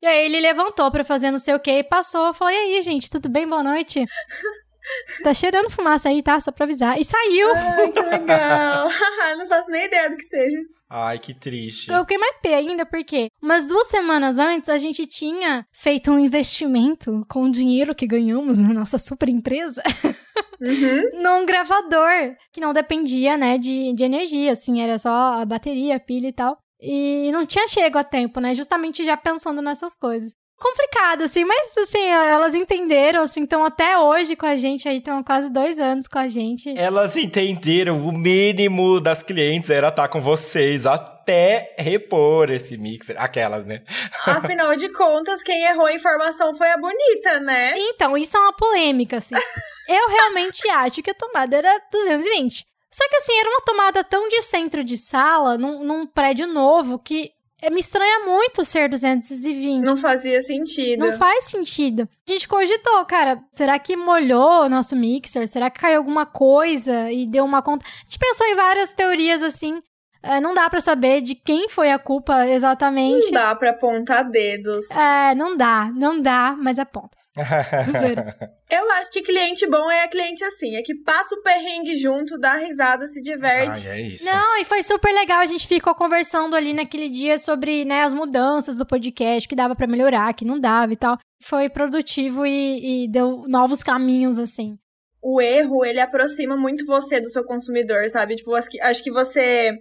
E aí ele levantou pra fazer não sei o que e passou. Falou: E aí, gente, tudo bem? Boa noite. Tá cheirando fumaça aí, tá? Só pra avisar. E saiu. Ai, que legal. Não faço nem ideia do que seja. Ai, que triste. Eu fiquei mais pé ainda, porque umas duas semanas antes a gente tinha feito um investimento com o dinheiro que ganhamos na nossa super empresa Uhum. num gravador que não dependia, né, de, de energia, assim, era só a bateria, a pilha e tal. E não tinha chego a tempo, né, justamente já pensando nessas coisas. Complicado, assim, mas assim, elas entenderam, assim, estão até hoje com a gente aí, estão quase dois anos com a gente. Elas entenderam o mínimo das clientes era estar com vocês até repor esse mixer. Aquelas, né? Afinal de contas, quem errou a informação foi a bonita, né? Então, isso é uma polêmica, assim. Eu realmente acho que a tomada era 220. Só que, assim, era uma tomada tão de centro de sala, num, num prédio novo, que me estranha muito ser 220. Não fazia sentido. Não faz sentido. A gente cogitou, cara, será que molhou o nosso mixer? Será que caiu alguma coisa e deu uma conta? A gente pensou em várias teorias assim. É, não dá pra saber de quem foi a culpa exatamente. Não dá pra apontar dedos. É, não dá, não dá, mas aponta. Eu acho que cliente bom é cliente assim, é que passa o perrengue junto, dá risada, se diverte. Ai, é isso. Não, e foi super legal. A gente ficou conversando ali naquele dia sobre né, as mudanças do podcast, que dava pra melhorar, que não dava e tal. Foi produtivo e, e deu novos caminhos, assim. O erro, ele aproxima muito você do seu consumidor, sabe? Tipo, acho que- acho que você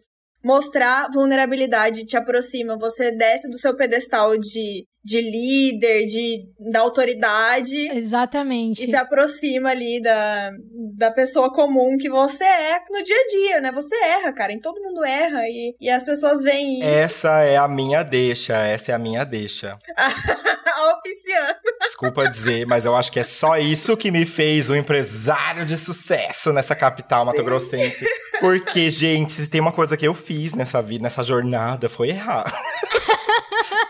mostrar vulnerabilidade te aproxima, você desce do seu pedestal de, de líder, de, da autoridade. Exatamente. E se aproxima ali da, da pessoa comum que você é no dia a dia, né? Você erra, cara. E todo mundo erra. E, e as pessoas veem isso. Essa é a minha deixa, essa é a minha deixa. Auspiciando. Desculpa dizer, mas eu acho que é só isso que me fez um empresário de sucesso nessa capital mato-grossense. Porque, gente, se tem uma coisa que eu fiz nessa vida, nessa jornada, foi errar.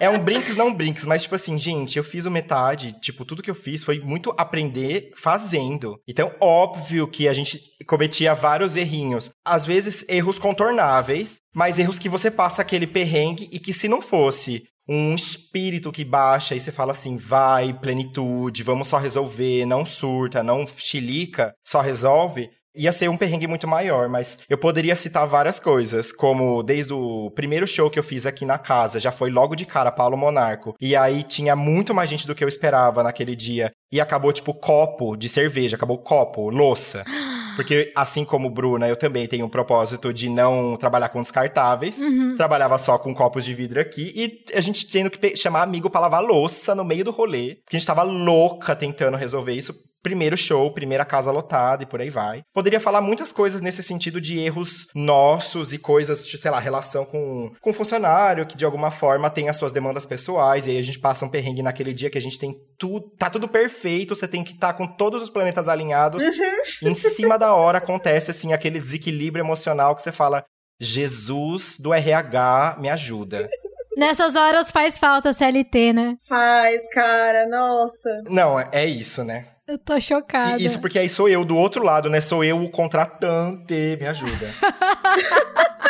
É um brinks, não brinks, mas tipo assim, gente, eu fiz o metade, tipo, tudo que eu fiz foi muito aprender fazendo. Então, óbvio que a gente cometia vários errinhos. Às vezes, erros contornáveis, mas erros que você passa aquele perrengue e que se não fosse um espírito que baixa e você fala assim, vai, plenitude, vamos só resolver, não surta, não chilica, só resolve. Ia ser um perrengue muito maior, mas eu poderia citar várias coisas, como desde o primeiro show que eu fiz aqui na casa, já foi logo de cara Paulo Monarco. E aí tinha muito mais gente do que eu esperava naquele dia. E acabou, tipo, copo de cerveja, acabou copo, louça. Porque, assim como Bruna, eu também tenho um propósito de não trabalhar com descartáveis. Uhum. Trabalhava só com copos de vidro aqui. E a gente tendo que chamar amigo pra lavar louça no meio do rolê. Porque a gente tava louca tentando resolver isso. Primeiro show, primeira casa lotada e por aí vai. Poderia falar muitas coisas nesse sentido de erros nossos e coisas, de, sei lá, relação com, com funcionário que de alguma forma tem as suas demandas pessoais. E aí a gente passa um perrengue naquele dia que a gente tem tudo. Tá tudo perfeito, você tem que estar com todos os planetas alinhados. E em cima da hora acontece assim aquele desequilíbrio emocional que você fala: Jesus do RH me ajuda. Nessas horas faz falta CLT, né? Faz, cara. Nossa. Não, é- é isso, né? Eu tô chocada. E isso porque aí sou eu do outro lado, né? Sou eu o contratante, me ajuda.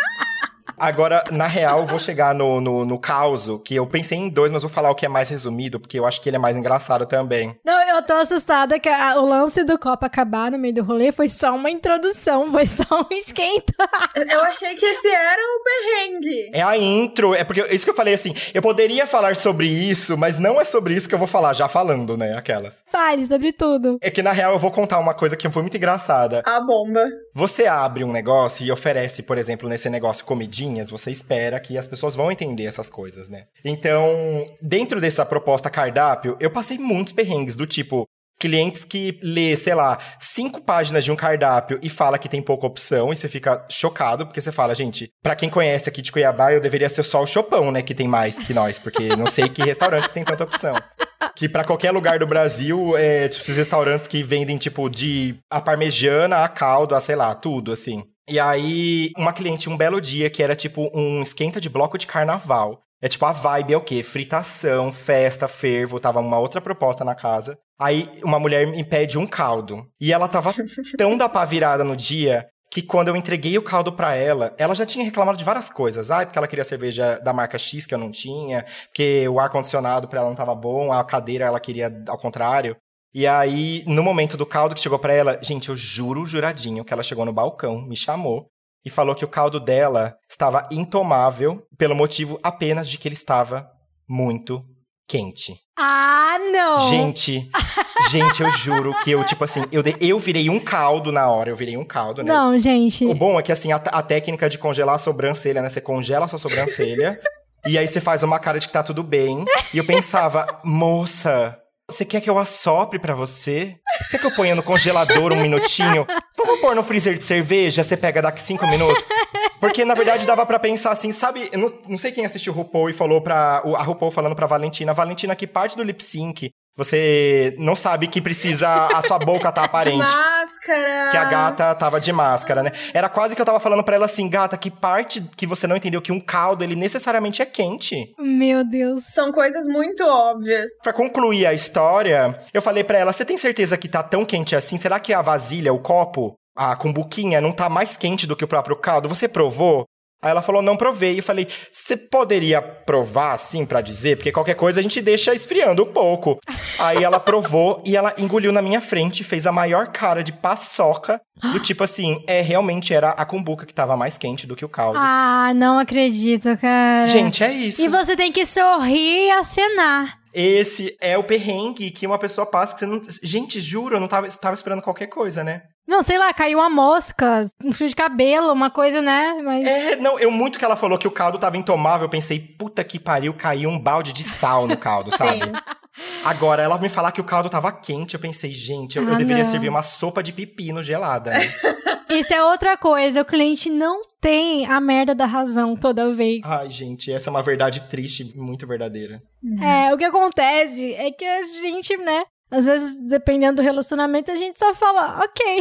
Agora, na real, eu vou chegar no, no, no caos, que eu pensei em dois, mas vou falar o que é mais resumido, porque eu acho que ele é mais engraçado também. Não, eu tô assustada que a- o lance do copo acabar no meio do rolê foi só uma introdução, foi só um esquenta. Eu achei que esse era o perrengue. É a intro, é porque isso que eu falei assim, eu poderia falar sobre isso, mas não é sobre isso que eu vou falar, já falando, né? Aquelas. Fale sobre tudo. É que na real eu vou contar uma coisa que foi muito engraçada. A bomba. Você abre um negócio e oferece, por exemplo, nesse negócio comidinhas, você espera que as pessoas vão entender essas coisas, né? Então, dentro dessa proposta cardápio, eu passei muitos perrengues do tipo, clientes que lê, sei lá, cinco páginas de um cardápio e fala que tem pouca opção e você fica chocado, porque você fala, gente, para quem conhece aqui de Cuiabá, eu deveria ser só o Chopão, né, que tem mais que nós, porque não sei que restaurante que tem tanta opção. Que para qualquer lugar do Brasil, é tipo esses restaurantes que vendem, tipo, de a parmegiana, a caldo, a sei lá, tudo, assim. E aí, uma cliente, um belo dia, que era tipo um esquenta de bloco de carnaval. É tipo, a vibe é o quê? Fritação, festa, fervo, tava uma outra proposta na casa. Aí uma mulher me pede um caldo. E ela tava tão da pá virada no dia que quando eu entreguei o caldo para ela, ela já tinha reclamado de várias coisas. Ah, porque ela queria cerveja da marca X que eu não tinha, porque o ar-condicionado para ela não tava bom, a cadeira ela queria ao contrário. E aí, no momento do caldo que chegou para ela, gente, eu juro, juradinho, que ela chegou no balcão, me chamou e falou que o caldo dela estava intomável pelo motivo apenas de que ele estava muito quente. Ah, não! Gente, gente, eu juro que eu, tipo assim, eu, de- eu virei um caldo na hora, eu virei um caldo, né? Não, gente. O bom é que, assim, a, a técnica de congelar a sobrancelha, né? Você congela a sua sobrancelha e aí você faz uma cara de que tá tudo bem. E eu pensava, moça, você quer que eu assopre pra você? Você quer que eu ponha no congelador um minutinho? Vamos pôr no freezer de cerveja, você pega daqui cinco minutos? Porque, na verdade, dava pra pensar assim, sabe? Eu não, não sei quem assistiu o RuPaul e falou pra... A RuPaul falando pra Valentina. Valentina, que parte do lip sync você não sabe que precisa... A sua boca tá aparente máscara. que a gata tava de máscara, né? Era quase que eu tava falando pra ela assim, gata, que parte que você não entendeu que um caldo, ele necessariamente é quente. Meu Deus. São coisas muito óbvias. Pra concluir a história, eu falei pra ela, você tem certeza que tá tão quente assim? Será que a vasilha, o copo, a cumbuquinha não tá mais quente do que o próprio caldo? Você provou? Aí ela falou, não provei. Eu falei, você poderia provar, assim, pra dizer? Porque qualquer coisa a gente deixa esfriando um pouco. Aí ela provou e ela engoliu na minha frente, fez a maior cara de paçoca, do tipo assim, é, realmente era a cumbuca que tava mais quente do que o caldo. Ah, não acredito, cara. Gente, é isso. E você tem que sorrir e acenar. Esse é o perrengue que uma pessoa passa que você não. Gente, juro, eu não tava, tava esperando qualquer coisa, né? Não, sei lá, caiu uma mosca, um fio de cabelo, uma coisa, né? Mas. É, não, eu muito que ela falou que o caldo tava intomável, eu pensei, puta que pariu, caiu um balde de sal no caldo, sabe? Agora, ela me falar que o caldo tava quente, eu pensei, gente, eu, eu Ah, deveria não. servir uma sopa de pepino gelada. Né? Isso é outra coisa. O cliente não tem a merda da razão toda vez. Ai, gente, essa é uma verdade triste, muito verdadeira. É, o que acontece é que a gente, né? Às vezes, dependendo do relacionamento, a gente só fala, ok,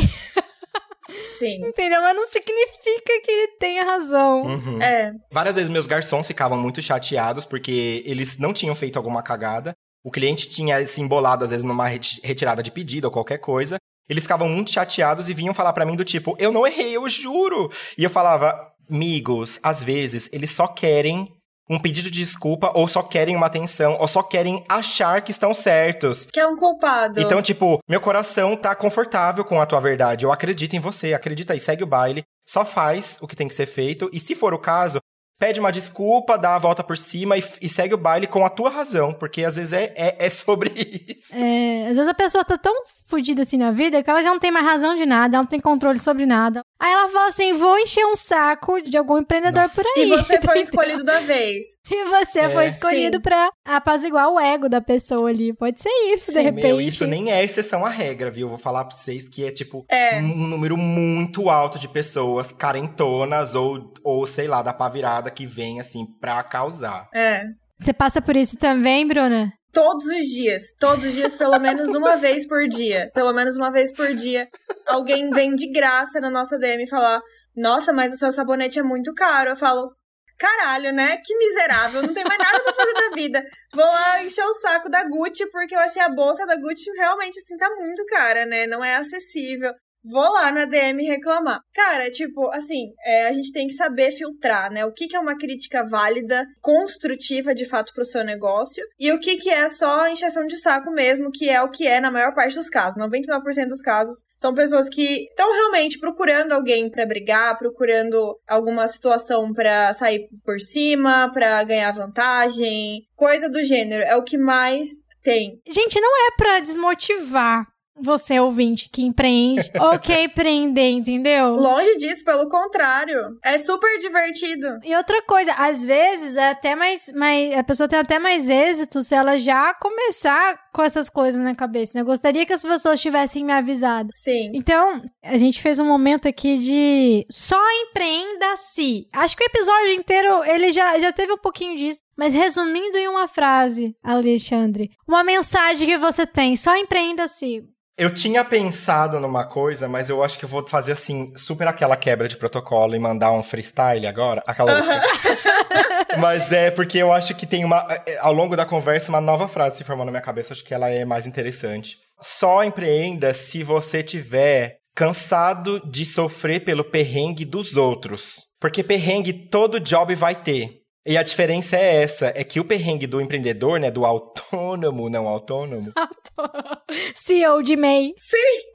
Sim. entendeu? Mas não significa que ele tenha razão. Uhum. É. Várias vezes meus garçons ficavam muito chateados porque eles não tinham feito alguma cagada. O cliente tinha se embolado, às vezes, numa reti- retirada de pedido ou qualquer coisa. Eles ficavam muito chateados e vinham falar pra mim do tipo, eu não errei, eu juro. E eu falava, amigos, às vezes eles só querem um pedido de desculpa, ou só querem uma atenção, ou só querem achar que estão certos. Que é um culpado. Então, tipo, meu coração tá confortável com a tua verdade. Eu acredito em você, acredita aí, segue o baile, só faz o que tem que ser feito. E se for o caso, pede uma desculpa, dá a volta por cima e, e segue o baile com a tua razão, porque às vezes é, é, é sobre isso. É, às vezes a pessoa tá tão fodida assim na vida que ela já não tem mais razão de nada, ela não tem controle sobre nada. Aí ela fala assim: vou encher um saco de algum empreendedor Nossa. por aí. E você foi escolhido da vez. E você É. foi escolhido Sim. pra apaziguar o ego da pessoa ali. Pode ser isso, de Sim, repente. meu, isso nem é exceção à regra, viu? Vou falar pra vocês que é, tipo, É. um número muito alto de pessoas carentonas ou, ou sei lá, da pá que vem, assim, pra causar. É. Você passa por isso também, Bruna? Todos os dias. Todos os dias, pelo menos uma vez por dia. Pelo menos uma vez por dia. Alguém vem de graça na nossa DM falar: Nossa, mas o seu sabonete é muito caro. Eu falo. Caralho, né? Que miserável, não tem mais nada pra fazer da vida. Vou lá encher o saco da Gucci, porque eu achei a bolsa da Gucci realmente, assim, tá muito cara, né? Não é acessível. Vou lá na DM reclamar. Cara, tipo, assim, é, a gente tem que saber filtrar, né? O que, que é uma crítica válida, construtiva de fato pro seu negócio, e o que, que é só encheção de saco mesmo, que é o que é na maior parte dos casos. 99% dos casos são pessoas que estão realmente procurando alguém pra brigar, procurando alguma situação pra sair por cima, pra ganhar vantagem, coisa do gênero. É o que mais tem. Gente, não é pra desmotivar você ouvinte que empreende ou quer empreender, entendeu? Longe disso, pelo contrário. É super divertido. E outra coisa, às vezes é até mais, mais. A pessoa tem até mais êxito se ela já começar com essas coisas na cabeça. né? Eu gostaria que as pessoas tivessem me avisado. Sim. Então, a gente fez um momento aqui de só empreenda-se. Acho que o episódio inteiro ele já, já teve um pouquinho disso. Mas resumindo em uma frase, Alexandre, uma mensagem que você tem, só empreenda-se. Eu tinha pensado numa coisa, mas eu acho que eu vou fazer assim, super aquela quebra de protocolo e mandar um freestyle agora. Aquela outra. mas é porque eu acho que tem uma. é, Ao longo da conversa, uma nova frase se formou na minha cabeça. Acho que ela é mais interessante. Só empreenda se você tiver cansado de sofrer pelo perrengue dos outros. Porque perrengue todo job vai ter. E a diferença é essa, é que o perrengue do empreendedor, né, do autônomo, não autônomo, CEO de MEI.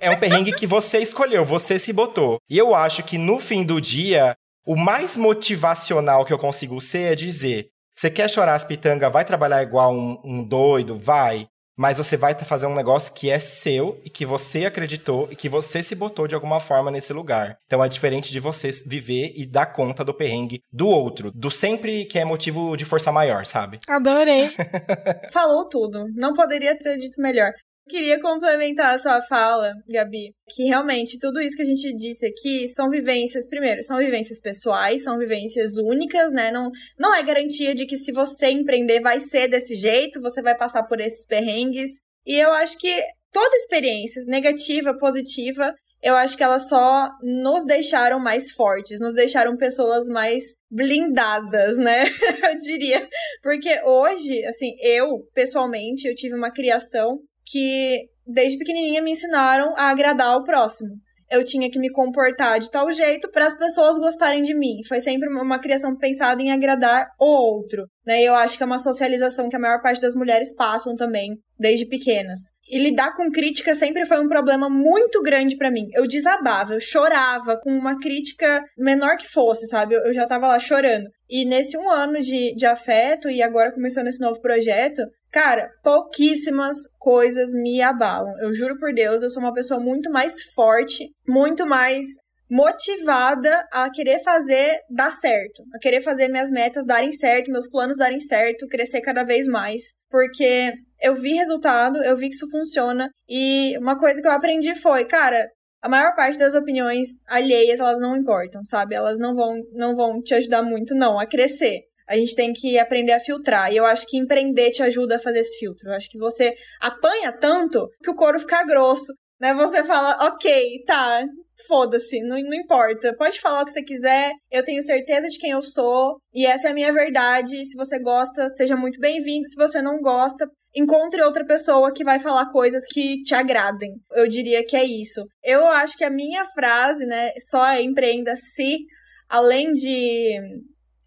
é um perrengue que você escolheu, você se botou. E eu acho que no fim do dia, o mais motivacional que eu consigo ser é dizer: você quer chorar as pitangas, vai trabalhar igual um, um doido, vai. Mas você vai tá- fazer um negócio que é seu e que você acreditou e que você se botou de alguma forma nesse lugar. Então é diferente de você viver e dar conta do perrengue do outro, do sempre que é motivo de força maior, sabe? Adorei. Falou tudo. Não poderia ter dito melhor. Queria complementar a sua fala, Gabi, que realmente tudo isso que a gente disse aqui são vivências, primeiro, são vivências pessoais, são vivências únicas, né? Não, não é garantia de que se você empreender vai ser desse jeito, você vai passar por esses perrengues. E eu acho que toda experiência, negativa, positiva, eu acho que elas só nos deixaram mais fortes, nos deixaram pessoas mais blindadas, né? eu diria. Porque hoje, assim, eu, pessoalmente, eu tive uma criação que desde pequenininha me ensinaram a agradar o próximo. Eu tinha que me comportar de tal jeito para as pessoas gostarem de mim. Foi sempre uma- criação pensada em agradar o outro, né? Eu acho que é uma socialização que a maior parte das mulheres passam também desde pequenas. E lidar com crítica sempre foi um problema muito grande pra mim. Eu desabava, eu chorava com uma crítica menor que fosse, sabe? Eu, eu já tava lá chorando. E nesse um ano de, de afeto e agora começando esse novo projeto, cara, pouquíssimas coisas me abalam. Eu juro por Deus, eu sou uma pessoa muito mais forte, muito mais motivada a querer fazer dar certo, a querer fazer minhas metas darem certo, meus planos darem certo, crescer cada vez mais, porque eu vi resultado, eu vi que isso funciona e uma coisa que eu aprendi foi, cara, a maior parte das opiniões alheias, elas não importam, sabe? Elas não vão não vão te ajudar muito não a crescer. A gente tem que aprender a filtrar. E eu acho que empreender te ajuda a fazer esse filtro. Eu acho que você apanha tanto que o couro fica grosso. Né? Você fala, ok, tá, foda-se, não, não importa. Pode falar o que você quiser, eu tenho certeza de quem eu sou, e essa é a minha verdade. Se você gosta, seja muito bem-vindo. Se você não gosta, encontre outra pessoa que vai falar coisas que te agradem. Eu diria que é isso. Eu acho que a minha frase, né, só é empreenda se, além de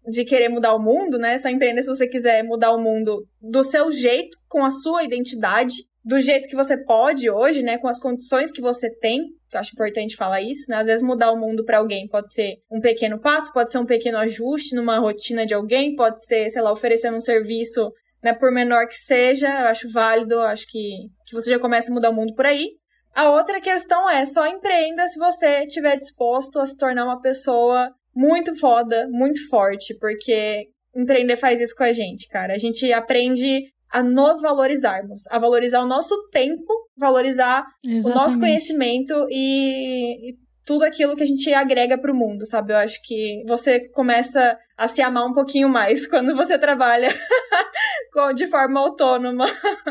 de querer mudar o mundo, né? Só empreender se você quiser mudar o mundo do seu jeito, com a sua identidade, do jeito que você pode hoje, né? Com as condições que você tem. Que eu acho importante falar isso, né? Às vezes mudar o mundo para alguém pode ser um pequeno passo, pode ser um pequeno ajuste numa rotina de alguém, pode ser, sei lá, oferecendo um serviço, né? Por menor que seja, eu acho válido, eu acho que, que você já começa a mudar o mundo por aí. A outra questão é só empreenda se você estiver disposto a se tornar uma pessoa muito foda, muito forte, porque empreender faz isso com a gente, cara. A gente aprende a nos valorizarmos, a valorizar o nosso tempo, valorizar o nosso Exatamente. conhecimento e, e tudo aquilo que a gente agrega pro mundo, sabe? Eu acho que você começa a se amar um pouquinho mais quando você trabalha de forma autônoma.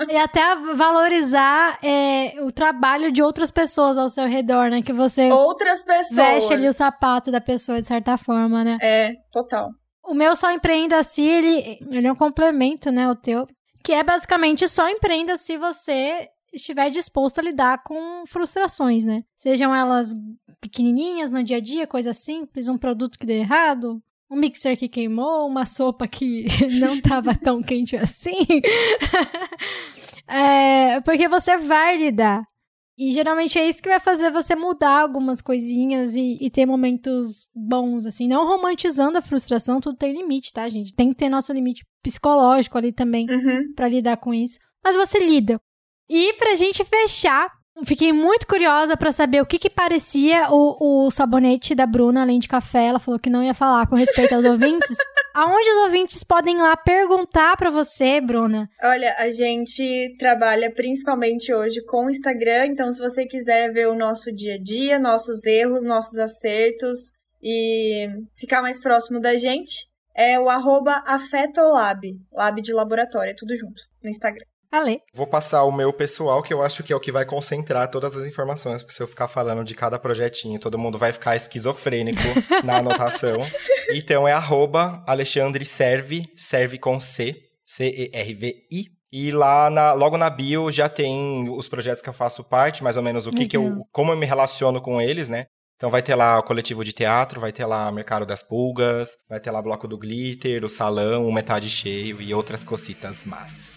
E até valorizar é, o trabalho de outras pessoas ao seu redor, né? Que você Outras pessoas. veste ali o sapato da pessoa, de certa forma, né? É, total. O meu só empreenda se ele, ele é um complemento, né, o teu, que é basicamente só empreenda se você estiver disposto a lidar com frustrações, né? Sejam elas pequenininhas no dia a dia, coisa simples, um produto que deu errado, um mixer que queimou, uma sopa que não estava tão quente assim. É, porque você vai lidar. E geralmente é isso que vai fazer você mudar algumas coisinhas e, e ter momentos bons, assim. Não romantizando a frustração, tudo tem limite, tá, gente? Tem que ter nosso limite psicológico ali também Uhum. pra lidar com isso. Mas você lida. E pra gente fechar Fiquei muito curiosa pra saber o que que parecia o, o sabonete da Bruna, além de café. Ela falou que não ia falar com respeito aos ouvintes. Aonde os ouvintes podem ir lá perguntar pra você, Bruna? Olha, a gente trabalha principalmente hoje com o Instagram, então se você quiser ver o nosso dia a dia, nossos erros, nossos acertos e ficar mais próximo da gente, é o arroba afetolab, lab de laboratório, é tudo junto, no Instagram. Ale. Vou passar o meu pessoal, que eu acho que é o que vai concentrar todas as informações, porque se eu ficar falando de cada projetinho, todo mundo vai ficar esquizofrênico na anotação. Então é arroba Alexandre Serve, serve com C, C-E-R-V-I. E lá, na, logo na bio, já tem os projetos que eu faço parte, mais ou menos o que, que eu, como eu me relaciono com eles, né? Então vai ter lá o coletivo de teatro, vai ter lá o Mercado das Pulgas, vai ter lá o Bloco do Glitter, o Salão, o Metade Cheio e outras cositas más.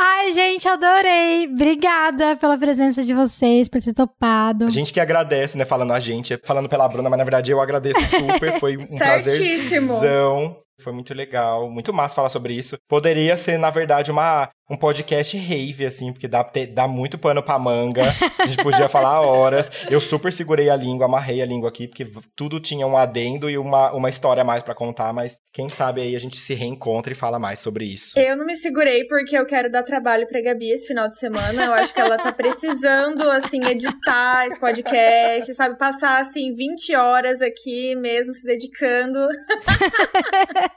Ai, gente, adorei. Obrigada pela presença de vocês, por ter topado. A gente que agradece, né? Falando a gente, falando pela Bruna, mas na verdade eu agradeço super. Foi um Certíssimo. prazerzão. Foi muito legal, muito massa falar sobre isso. Poderia ser, na verdade, uma, um podcast rave, assim, porque dá, te- dá muito pano pra manga. A gente podia falar horas. Eu super segurei a língua, amarrei a língua aqui, porque tudo tinha um adendo e uma, uma história a mais pra contar, mas quem sabe aí a gente se reencontra e fala mais sobre isso. Eu não me segurei porque eu quero dar trabalho pra Gabi esse final de semana. Eu acho que ela tá precisando, assim, editar esse podcast, sabe? Passar, assim, 20 horas aqui mesmo, se dedicando.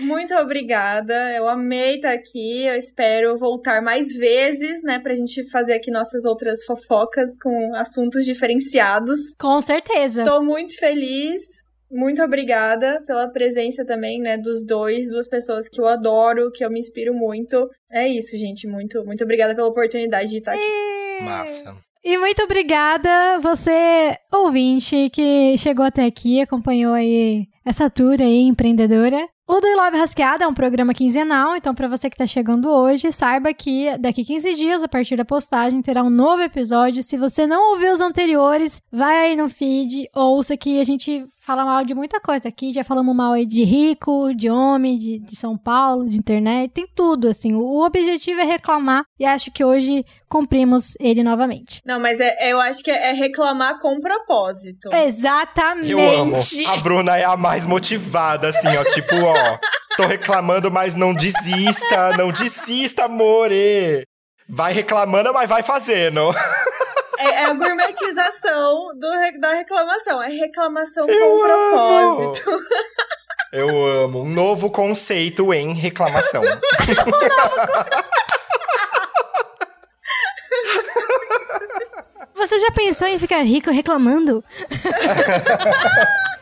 Muito obrigada. Eu amei estar aqui. Eu espero voltar mais vezes, né? Pra gente fazer aqui nossas outras fofocas com assuntos diferenciados. Com certeza. Tô muito feliz. Muito obrigada pela presença também, né, dos dois, duas pessoas que eu adoro, que eu me inspiro muito. É isso, gente, muito, muito obrigada pela oportunidade de estar aqui. Massa. E muito obrigada você, ouvinte, que chegou até aqui, acompanhou aí essa tour aí empreendedora. O Do You Love Rasqueada é um programa quinzenal, então para você que tá chegando hoje, saiba que daqui 15 dias, a partir da postagem, terá um novo episódio. Se você não ouviu os anteriores, vai aí no feed, ouça que a gente fala mal de muita coisa. Aqui já falamos mal aí de rico, de homem, de, de São Paulo, de internet, tem tudo, assim. O objetivo é reclamar e acho que hoje cumprimos ele novamente. Não, mas é, eu acho que é, é reclamar com propósito. Exatamente. Eu amo. A Bruna é a mais motivada, assim, ó. Tipo, ó. Tô reclamando, mas não desista. Não desista, amore. Vai reclamando, mas vai fazendo. É, é a gourmetização do da reclamação. É reclamação com Eu amo. propósito. Eu amo. Um novo conceito em reclamação. Você já pensou em ficar rico reclamando?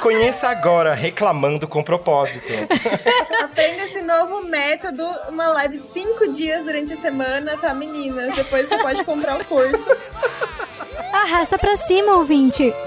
Conheça agora Reclamando com Propósito. Aprenda esse novo método, uma live de cinco dias durante a semana, tá, meninas? Depois você pode comprar o curso. Arrasta pra cima, ouvinte.